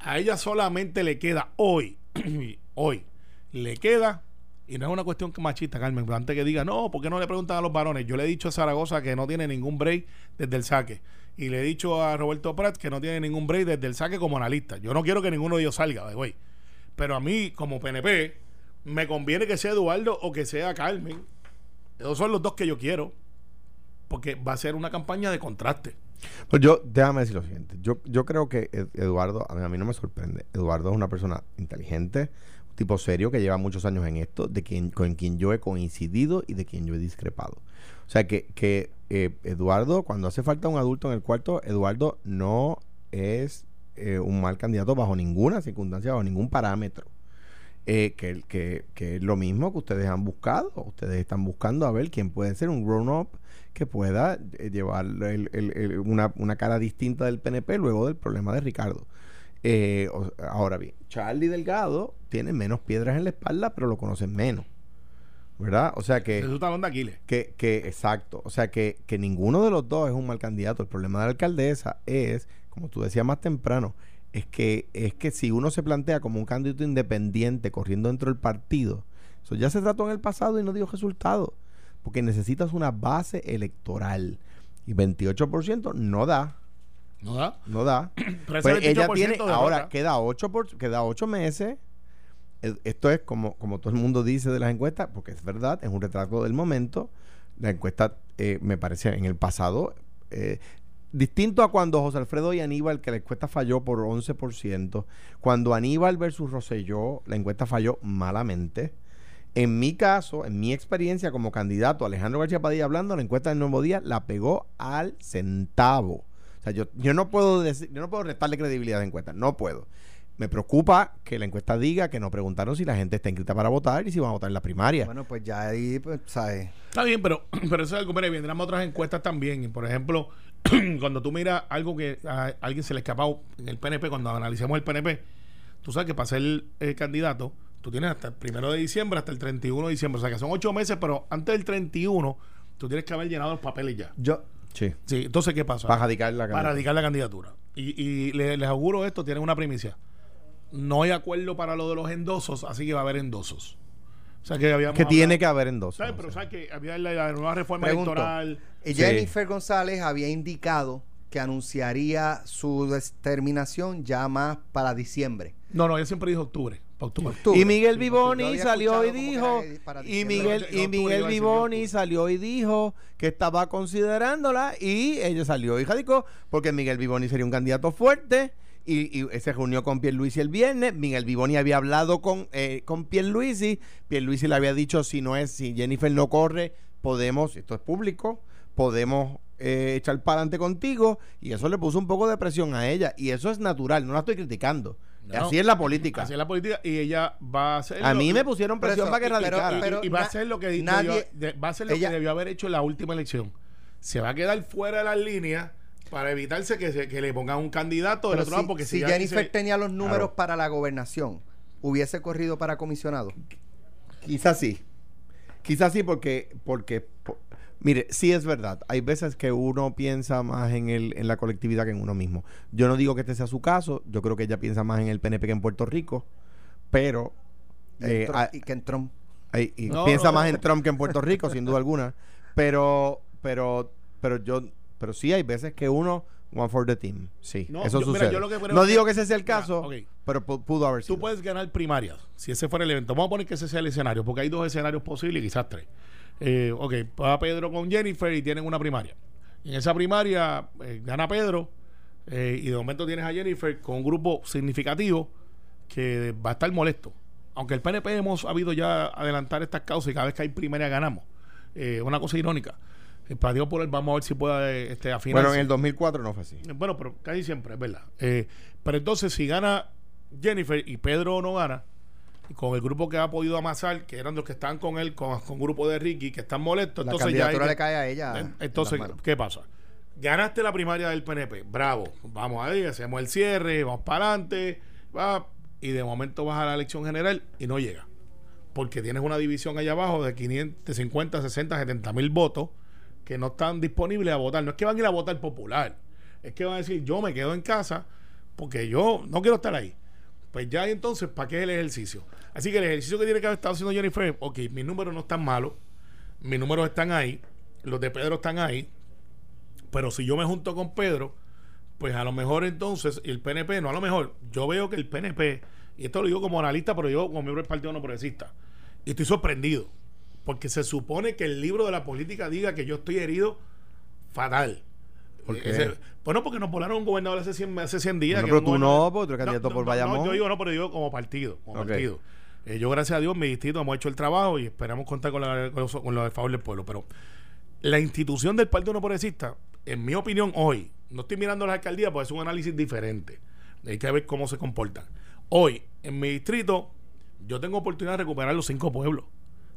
A ella solamente le queda hoy, [clears throat] hoy, le queda, y no es una cuestión machista, Carmen, pero antes que diga, no, ¿por qué no le preguntan a los varones? Yo le he dicho a Zaragoza que no tiene ningún break desde el saque. Y le he dicho a Roberto Prat que no tiene ningún break desde el saque como analista. Yo no quiero que ninguno de ellos salga, güey. Pero a mí, como PNP, me conviene que sea Eduardo o que sea Carmen. Esos son los dos que yo quiero. Porque va a ser una campaña de contraste. Pues yo, déjame decir lo siguiente. Yo, yo creo que Ed- Eduardo, a mí, a mí no me sorprende. Eduardo es una persona inteligente, tipo serio que lleva muchos años en esto, de quien, con quien yo he coincidido y de quien yo he discrepado. O sea que, que eh, Eduardo, cuando hace falta un adulto en el cuarto, Eduardo no es eh, un mal candidato bajo ninguna circunstancia, bajo ningún parámetro. Eh, que, que, que es lo mismo que ustedes han buscado. Ustedes están buscando a ver quién puede ser un grown-up que pueda eh, llevar el- el- una, una cara distinta del PNP luego del problema de Ricardo. Eh, ahora bien, Charlie Delgado tiene menos piedras en la espalda, pero lo conocen menos. ¿Verdad? O sea que... Es su talón de Aquiles. Que, que, exacto. O sea, que, que ninguno de los dos es un mal candidato. El problema de la alcaldesa es, como tú decías más temprano, es que, es que si uno se plantea como un candidato independiente corriendo dentro del partido, eso ya se trató en el pasado y no dio resultado. Porque necesitas una base electoral. Y 28% no da. ¿No da? No da. [clears throat] Pero Pues ella 28% tiene, ahora queda 8 por, queda ocho meses. Eh, Esto es como, como todo el mundo dice de las encuestas, porque es verdad, es un retrato del momento. La encuesta eh, me parece en el pasado eh, distinto a cuando José Alfredo y Aníbal, que la encuesta falló por 11%. Cuando Aníbal versus Rosselló, la encuesta falló malamente. En mi caso, en mi experiencia como candidato, Alejandro García Padilla hablando, la encuesta del Nuevo Día la pegó al centavo. O sea, yo, yo no puedo decir, yo no puedo restarle credibilidad a la encuesta, no puedo. Me preocupa que la encuesta diga que no preguntaron si la gente está inscrita para votar y si van a votar en la primaria. Bueno, pues ya ahí, pues, ¿sabes? Está bien, pero, [clears throat] pero eso es algo, mire, vendrán otras encuestas también. Y, Por ejemplo, [clears throat] cuando tú miras algo que a alguien se le escapó en el PNP, cuando analicemos el PNP, tú sabes que para ser eh, candidato, tú tienes hasta el primero de diciembre, hasta el 31 de diciembre. O sea que son ocho meses, pero antes del 31, tú tienes que haber llenado los papeles ya. Yo, sí. Sí, entonces, ¿qué pasa? Para radicar la Para candidatura. radicar la candidatura. Y, y le- les auguro esto, tienen una primicia. No hay acuerdo para lo de los endosos, así que va a haber endosos. O sea que habíamos Que tiene que haber en dos. ¿Sabes? Pero sabes que había la, la nueva reforma Pregunto. electoral. eh, Sí. Jennifer González había indicado que anunciaría su determinación ya más para diciembre. No, no, ella siempre dijo octubre. Para octubre. Octubre. Y Miguel Sí, Vivoni yo había salió y dijo, y. Miguel, y Miguel salió y dijo que estaba considerándola y ella salió y radicó porque Miguel Vivoni sería un candidato fuerte y, y se reunió con Pierluisi el viernes. Miguel Vivoni había hablado con, eh, con Pierluisi. Pierluisi le había dicho si no es, si Jennifer no corre, podemos, esto es público, podemos eh, echar para adelante contigo y eso le puso un poco de presión a ella y eso es natural, no la estoy criticando. No. Así es la política. Así es la política y ella va a hacer. A mí me pusieron presión eso, para que radicara. y, pero y va a hacer lo que nadie- debió- de- va a hacer lo ella- que debió haber hecho en la última elección. Se va a quedar fuera de las líneas para evitarse que, se- que le pongan un candidato del otro si, lado porque si Jennifer tenía los números Claro. para la gobernación, hubiese corrido para comisionado. Quizás sí. Quizás sí porque, porque po- mire, sí es verdad. Hay veces que uno piensa más en, el, en la colectividad que en uno mismo. Yo no digo que este sea su caso. Yo creo que ella piensa más en el PNP que en Puerto Rico. Pero... Y, en eh, Trump- y que en Trump. Y No, piensa no, más no. en Trump que en Puerto Rico, sin duda alguna. Pero, pero, pero yo, pero sí hay veces que uno one for the team. Sí, No, eso yo- mira, sucede. yo lo que creo no que- digo que ese sea el Mira, caso, pero pu- pudo haber sido. Tú puedes ganar primarias, si ese fuera el evento. Vamos a poner que ese sea el escenario, porque hay dos escenarios posibles, quizás tres. Eh, ok, va Pedro con Jennifer y tienen una primaria. Y en esa primaria eh, gana Pedro, Eh, y de momento tienes a Jennifer con un grupo significativo que va a estar molesto. Aunque el PNP hemos habido ya adelantar estas causas y cada vez que hay primaria ganamos. Eh, una cosa irónica. El Partido Popular vamos a ver si puede este, afinar. Bueno, en el 2004 no fue así. Bueno, pero casi siempre, es verdad. Eh, pero entonces, si gana Jennifer y Pedro no gana, con el grupo que ha podido amasar, que eran los que están con él, con, con grupo de Ricky, que están molestos, La entonces ya. hay le cae a ella. en Entonces. ¿qué pasa? Ganaste la primaria del PNP, bravo. Vamos ahí, hacemos el cierre, vamos para adelante, va, y de momento vas a la elección general y no llega. Porque tienes una división allá abajo de 500, 50, 60, 70 mil votos que no están disponibles a votar. No es que van a ir a votar popular, es que van a decir, yo me quedo en casa porque yo no quiero estar ahí. Pues ya entonces, ¿para qué es el ejercicio? Así que el ejercicio que tiene que haber estado haciendo Jennifer, ok, mis números no están malos, mis números están ahí, los de Pedro están ahí, pero si yo me junto con Pedro, pues a lo mejor entonces el PNP, no a lo mejor, yo veo que el PNP, y esto lo digo como analista, pero yo como miembro del Partido No Progresista, y estoy sorprendido, porque se supone que el libro de la política diga que yo estoy herido fatal. ¿Por qué? Ese- bueno, porque nos volaron un gobernador hace 100, hace 100 días. Bueno, que pero tú no, porque tú eres candidato por no, Bayamón. yo digo no, pero digo como partido. Como partido. Eh, yo, gracias a Dios, mi distrito hemos hecho el trabajo y esperamos contar con, la, con, los- con lo del favor del pueblo. Pero la institución del Partido No Progresista, en mi opinión, hoy, no estoy mirando las alcaldías porque es un análisis diferente. Hay que ver cómo se comportan. Hoy, en mi distrito, yo tengo oportunidad de recuperar los cinco pueblos.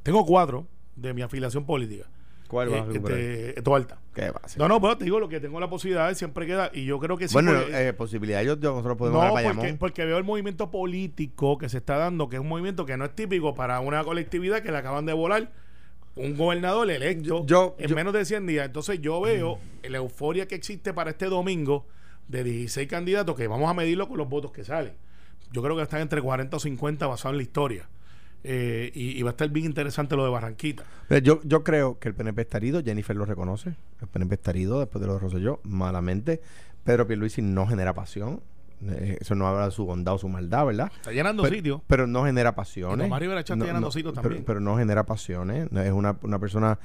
Tengo cuatro de mi afiliación política. ¿Cuál vas a este, Toalta. ¿Qué va? No, no, pero te digo lo que tengo la posibilidad, siempre queda, y yo creo que sí. bueno, porque- eh, posibilidad, yo, nosotros podemos no, ganar porque, porque veo el movimiento político que se está dando, que es un movimiento que no es típico para una colectividad que le acaban de volar un gobernador electo Yo- en yo- menos de 100 días. Entonces yo veo la euforia que existe para este domingo de 16 candidatos que vamos a medirlo con los votos que salen. Yo creo que están entre 40 o 50 basado en la historia. Eh, y, y va a estar bien interesante lo de Barranquita. Yo, yo creo que el PNP está herido, Jennifer lo reconoce. El PNP está herido después de lo de Rosselló, malamente. Pedro Pierluisi no genera pasión. Eh, eso no habla de su bondad o su maldad, ¿verdad? Está llenando pero, sitios. pero no genera pasiones. Rivera Chat está llenando sitios pero- también. Pero, no genera pasiones. No, Es una, una persona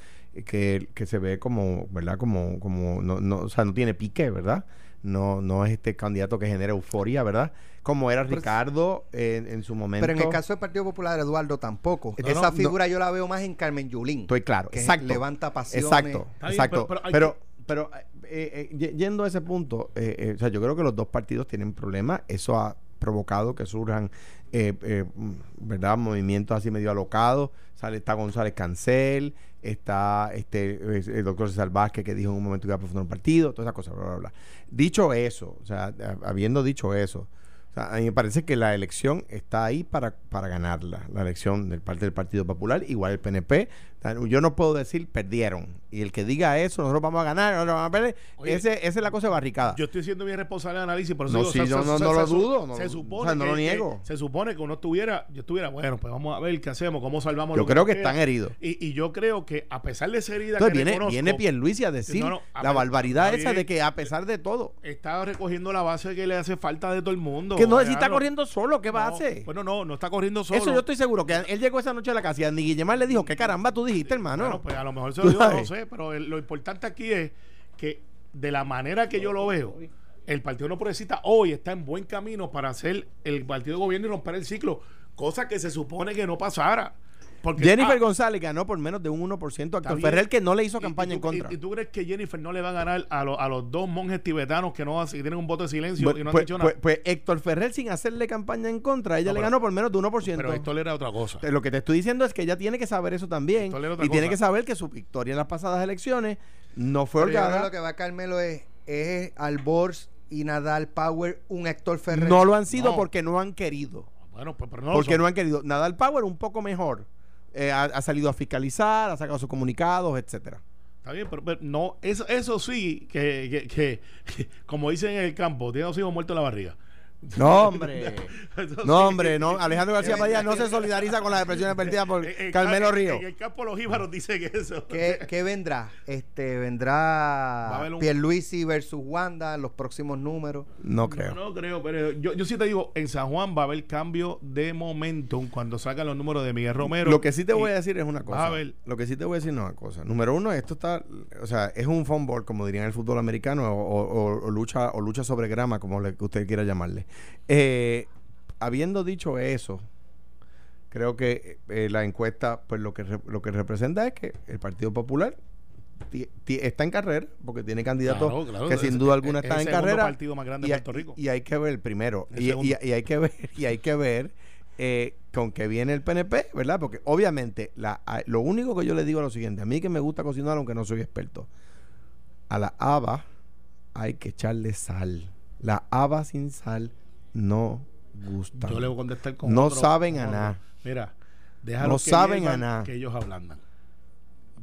que, que se ve como, ¿verdad? Como, como no, no, o sea, no tiene pique, ¿verdad? No, no es este candidato que genera euforia, ¿verdad? Como era Pero- Ricardo en, en su momento. Pero en el caso del Partido Popular, Eduardo, tampoco. No, Esa no, figura yo la veo más en Carmen Yulín. Estoy claro, que exacto. levanta pasiones. Exacto, exacto. pero- Pero, pero pero, eh, eh, yendo a ese punto, eh, eh, o sea, yo creo que los dos partidos tienen problemas. Eso ha provocado que surjan, eh, eh, mm, ¿verdad? Movimientos así medio alocados. Sale, está González Cancel, está este el doctor César Vázquez que dijo en un momento que iba a fundar un partido, todas esas cosas, bla, bla, bla. Dicho eso, o sea, habiendo dicho eso, a mí me parece que la elección está ahí para, para ganarla, la elección del parte del Partido Popular, igual el PNP. Yo no puedo decir perdieron. Y el que diga eso, nosotros vamos a ganar, nosotros vamos a perder, Oye, ese, esa es la cosa barricada. Yo estoy siendo bien responsable de análisis, por eso No, digo, se- yo se- no- se- no lo dudo, no se supone o sea, no que- lo que- niego. se supone que uno estuviera, yo estuviera, bueno, pues vamos a ver qué hacemos, cómo salvamos Yo lo creo que están heridos. Y, y yo creo que a pesar de esa herida Entonces que viene, viene Pierluisi a decir No, no, a la ver, barbaridad esa de que a pesar de todo, está recogiendo la base que le hace falta de todo el mundo. que no, si está corriendo solo, ¿qué va a hacer? Bueno, no, no está corriendo solo. Eso yo estoy seguro que él llegó esa noche a la casa y a Guillemar le dijo, ¿qué caramba tú dijiste, hermano? Bueno, pues a lo mejor se lo digo, no sé, pero el- lo importante aquí es que de la manera que yo lo veo, el Partido No Progresista hoy está en buen camino para hacer el partido de gobierno y romper el ciclo, cosa que se supone que no pasara. Porque, Jennifer ah, González ganó por menos de un 1%. Está Héctor. Ferrer que no le hizo campaña en contra. Y, y tú crees que Jennifer no le va a ganar a, lo- a los dos monjes tibetanos que no que tienen un voto de silencio Pues, y no han pues- dicho nada? pues- pues Héctor Ferrer sin hacerle campaña en contra, ella No, le pero- ganó por menos de 1%. pero esto era otra cosa. Lo que te estoy diciendo es que ella tiene que saber eso también. Y era otra tiene cosa. que saber que su victoria en las pasadas elecciones no fue Pero holgada. lo que va Carmelo es, es Albors y Nadal Power un Héctor Ferrer. No lo han sido No. porque no han querido. Bueno, pues pero no lo porque son. no han querido. Nadal Power un poco mejor. Eh, ha, ha salido a fiscalizar, ha sacado sus comunicados, etcétera. Está bien, pero, pero no, eso, eso sí, que, que, que- como dicen en el campo, tiene dos hijos muertos en la barriga. No, hombre. [laughs] No, hombre, no. Alejandro García Padilla no se solidariza con las expresiones vertidas por [laughs] Carmelo ca- Río. En el campo los jíbaros dicen eso. ¿Qué, qué vendrá? Este, vendrá un- Pierluisi versus Wanda, los próximos números. No creo. No, no creo, pero yo, yo sí te digo, en San Juan va a haber cambio de momentum cuando sacan los números de Miguel Romero. Lo que sí te Y- voy a decir es una cosa. a ver. Lo que sí te voy a decir es una cosa. Número uno, esto está, o sea, es un fumble, como dirían el fútbol americano, o, o- o lucha o lucha sobre grama, como le, que usted quiera llamarle. Eh, habiendo dicho eso, creo que eh, la encuesta, pues lo que re- lo que representa es que el Partido Popular está en carrera, porque tiene candidatos Claro, claro, que sin duda es- alguna es están el en carrera. partido más grande y, de hay- Puerto Rico. y hay que ver primero, y, y- hay que ver, y hay que ver eh, con que viene el PNP, ¿verdad? Porque obviamente la, lo único que yo le digo es lo siguiente, a mí que me gusta cocinar aunque no soy experto, a la haba hay que echarle sal. La haba sin sal no gusta. Yo le voy a contestar con No otro- saben a nada. Mira, No déjalos que saben a hiervan, nada. Que ellos ablandan.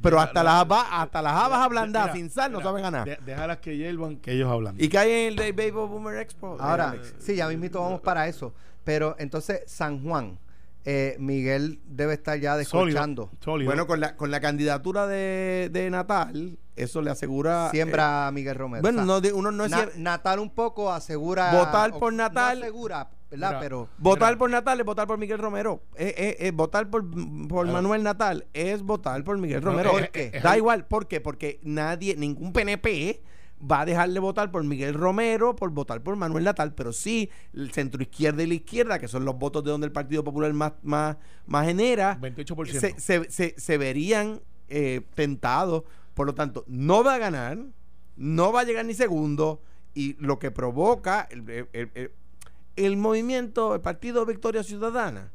Pero hasta las habas, hasta las habas ablandadas Mira, sin sal no mira, saben a nada. de- déjalas que hiervan, que ellos hablan. ¿Y qué hay en el de Baby Boomer Expo? Ahora, Alex? sí, ya mismito vamos para eso. Pero entonces, San Juan, eh, Miguel debe estar ya descolchando. Sólido, sólido. Bueno, con la, con la candidatura de, de Natal, eso le asegura. Siembra a Miguel Romero. eh, bueno, O sea, no, de- uno no es. Na- Natal un poco asegura. Votar por Natal- No asegura, ¿verdad? Mira, Pero. votar Mira. por Natal es votar por Miguel Romero. Eh, eh, eh, votar por, por Claro. Manuel Natal es votar por Miguel No, Romero. ¿por es- qué? es- Da igual, ¿por qué? Porque nadie, ningún PNP va a dejarle votar por Miguel Romero por votar por Manuel Natal, pero sí el centro izquierda y la izquierda, que son los votos de donde el Partido Popular más, más, más genera, 28%. se, se, se, se verían eh, tentados. Por lo tanto, no va a ganar, no va a llegar ni segundo, y lo que provoca el, el- el- el movimiento, el Partido Victoria Ciudadana,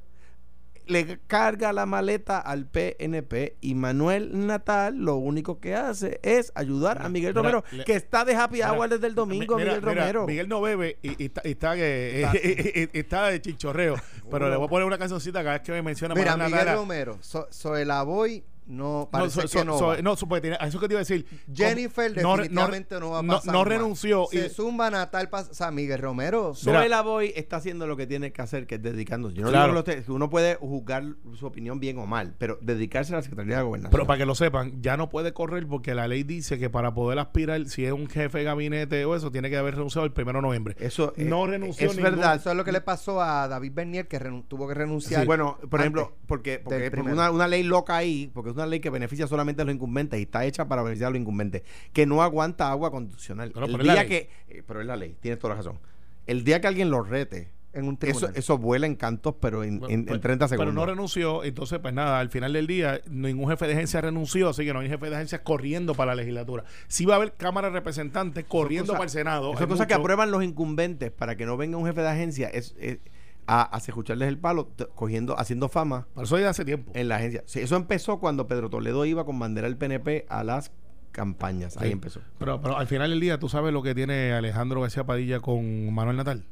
le carga la maleta al PNP y Manuel Natal lo único que hace es ayudar a Miguel Romero, que está de happy Mira, hour desde el domingo, mira, Miguel mira, Romero. Miguel no bebe y, y está, y está, que- está [laughs] de chichorreo. Pero le voy a poner una cancioncita cada vez que me menciona Mira, Manuel Miguel. Romero, so, Soela Boy, no, parece so- que no. so- va. no, so- porque tiene- eso que te iba a decir. Jennifer no definitivamente no, va a pasar. No renunció. y- Se zumba Natal, o sea, Miguel Romero. Zoela Boy está haciendo lo que tiene que hacer, que es dedicándose. Yo no Claro. digo que que uno puede juzgar su opinión bien o mal, pero dedicarse a la Secretaría de Gobernación. Pero para que lo sepan, ya no puede correr porque la ley dice que para poder aspirar, si es un jefe de gabinete o eso, tiene que haber renunciado el primero de noviembre. Eso eh, no renunció es ningún- verdad. Eso es lo que le pasó a David Bernier, que renun- tuvo que renunciar. Sí, bueno, por antes ejemplo, porque, una, una ley loca ahí, porque una ley que beneficia solamente a los incumbentes y está hecha para beneficiar a los incumbentes, que no aguanta agua constitucional. Pero- el pero es la día ley. que, eh, pero es la ley, tienes toda la razón. El día que alguien lo rete, en un eso, tribunal. eso vuela en cantos, pero en, en- en Pues, 30 segundos. Pero no renunció, entonces, pues nada, al final del día, ningún jefe de agencia renunció, así que no hay jefe de agencia corriendo para la legislatura. Sí va a haber Cámara de Representantes corriendo cosa- para el Senado. Esas hay cosas que aprueban los incumbentes para que no venga un jefe de agencia es, es a, a escucharles el palo, cogiendo, haciendo fama Pero eso ya hace tiempo. en la agencia. Sí, eso empezó cuando Pedro Toledo iba con bandera del PNP a las campañas. Ahí empezó. Pero, pero al final del día, ¿tú sabes lo que tiene Alejandro García Padilla con Manuel Natal?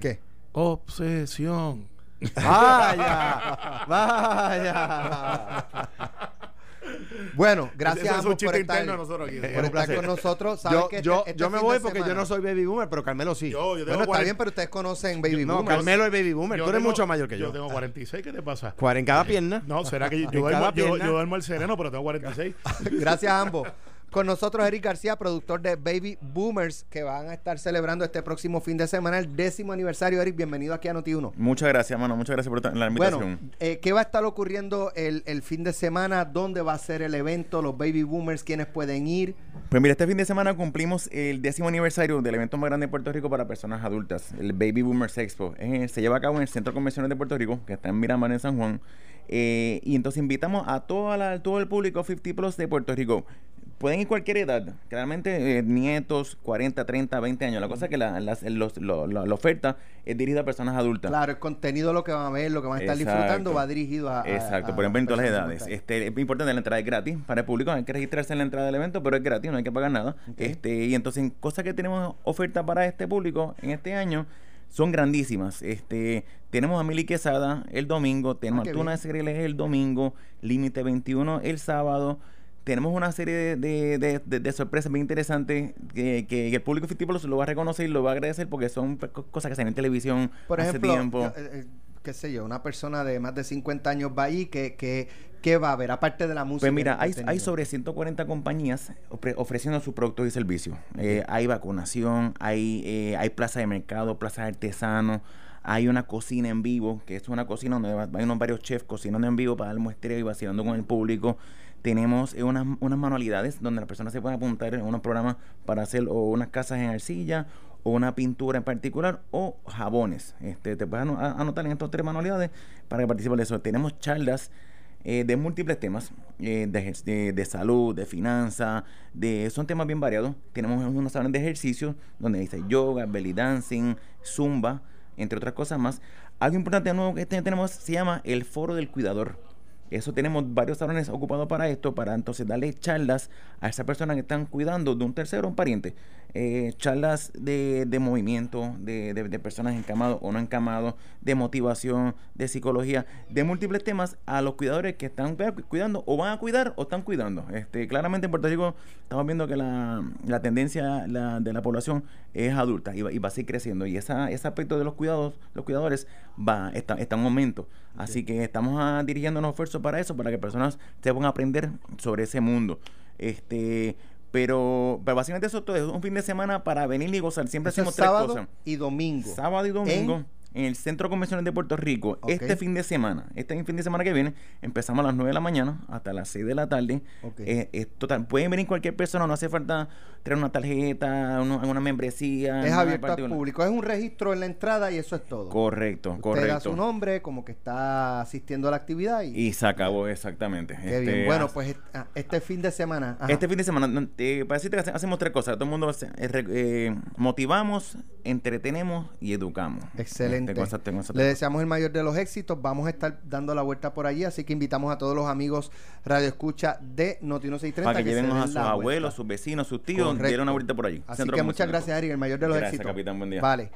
¿Qué? Obsesión. Vaya, [laughs] vaya. Bueno, gracias a ambos por estar, nosotros aquí. por estar con nosotros. Saben Yo, que yo, este- este yo me voy porque yo semana- no soy baby boomer, pero Carmelo sí. Yo, yo tengo Bueno, está 40 bien, pero ustedes conocen Baby no, Boomers. Carmelo es baby boomer. yo Tú eres tengo- mucho mayor que yo. Yo tengo 46, ¿qué te pasa? Cuaren en cada pierna. No, será que yo, yo, duermo, yo, yo duermo al sereno, pero tengo 46. [laughs] Gracias a ambos. Con nosotros Eric García, productor de Baby Boomers, que van a estar celebrando este próximo fin de semana el décimo aniversario. Eric, bienvenido aquí a Noti1. Muchas gracias, mano. Muchas gracias por la invitación. Bueno, eh, ¿qué va a estar ocurriendo el, el fin de semana? ¿Dónde va a ser el evento? ¿Los Baby Boomers quiénes pueden ir? Pues mira, este fin de semana cumplimos el décimo aniversario del evento más grande de Puerto Rico para personas adultas, el Baby Boomers Expo. Eh, se lleva a cabo en el Centro de Convenciones de Puerto Rico, que está en Miramar, en San Juan. Eh, y entonces invitamos a toda la- todo el público 50 Plus de Puerto Rico. Pueden ir cualquier edad, claramente eh, nietos, 40, 30, 20 años. La cosa es que la, las- los- lo- lo- la oferta es dirigida a personas adultas. Claro, el contenido, lo que van a ver, lo que van a estar Exacto. disfrutando, va dirigido a. a- Exacto, por ejemplo, en todas las edades. Este, es importante, la entrada es gratis para el público, hay que registrarse en la entrada del evento, pero es gratis, no hay que pagar nada. Este, y entonces, cosas que tenemos oferta para este público en este año son grandísimas. Este, tenemos a Mili Quesada el domingo, tenemos Ah, a Tuna bien. Segreles el domingo, Límite 21 el sábado. Tenemos una serie de, de, de- sorpresas bien interesantes que, que el público fictivo lo, lo va a reconocer y lo va a agradecer porque son pues, co- cosas que salen en televisión Por hace ejemplo, tiempo. eh, eh, qué sé yo, una persona de más de 50 años va ahí, que, que, ¿qué va a ver? Aparte de la música. Pues mira, hay, hay sobre 140 compañías ofre- ofreciendo sus productos y servicios. Eh, hay vacunación, hay, eh, hay plaza de mercado, plaza de artesanos, hay una cocina en vivo, que es una cocina donde hay unos varios chefs cocinando en vivo para dar muestreo y vacilando con el público. Tenemos eh, unas, unas manualidades donde las personas se pueden apuntar en unos programas para hacer o unas casas en arcilla o una pintura en particular o jabones. Este, te puedes anotar en estas tres manualidades para que participes de eso. Tenemos charlas eh, de múltiples temas, eh, de, de, de salud, de finanzas, de, son temas bien variados. Tenemos unos salones de ejercicio donde dice yoga, belly dancing, zumba, entre otras cosas más. Algo importante nuevo que te- tenemos se llama el Foro del Cuidador. Eso tenemos varios salones ocupados para esto, para entonces darle charlas a esas personas que están cuidando de un tercero un pariente. Eh, charlas de, de movimiento, de, de- de personas encamados o no encamados, de motivación, de psicología, de múltiples temas a los cuidadores que están cu- cuidando o van a cuidar o están cuidando. Este, claramente en Puerto Rico estamos viendo que la, la tendencia la- de la población es adulta y va, y va a seguir creciendo. Y esa, ese aspecto de los cuidados, los cuidadores, va, está, está en aumento. Así que estamos ah, dirigiendo unos esfuerzos para eso, para que personas sepan aprender sobre ese mundo. Este, pero, pero básicamente eso todo es un fin de semana para venir y gozar. Siempre Eso es hacemos tres sábado cosas. y domingo. Sábado y domingo. En- En el Centro de Convenciones de Puerto Rico, este fin de semana, este fin de semana que viene, empezamos a las 9 de la mañana hasta las 6 de la tarde. Eh, es total, pueden venir cualquier persona, no hace falta traer una tarjeta, una, una membresía. Es abierto al público. Es un registro en la entrada y eso es todo. Correcto, Usted da correcto. su nombre como que está asistiendo a la actividad y, Y se acabó exactamente. qué Este, bien. Bueno, as- pues ah, este fin de semana. ajá. Este fin de semana, eh, para decirte que hace- hacemos tres cosas. Todo el mundo eh, eh, motivamos, entretenemos y educamos. Excelente. Le deseamos el mayor de los éxitos. Vamos a estar dando la vuelta por allí, así que invitamos a todos los amigos Radio Escucha de Noti 1630 para que, se lleven a sus abuelos, vuelta. sus vecinos, sus tíos, dieron una vuelta por allí. Así Centro que muchas gracias, Eric. El mayor de los Gracias, éxitos. capitán. Buen día. Vale.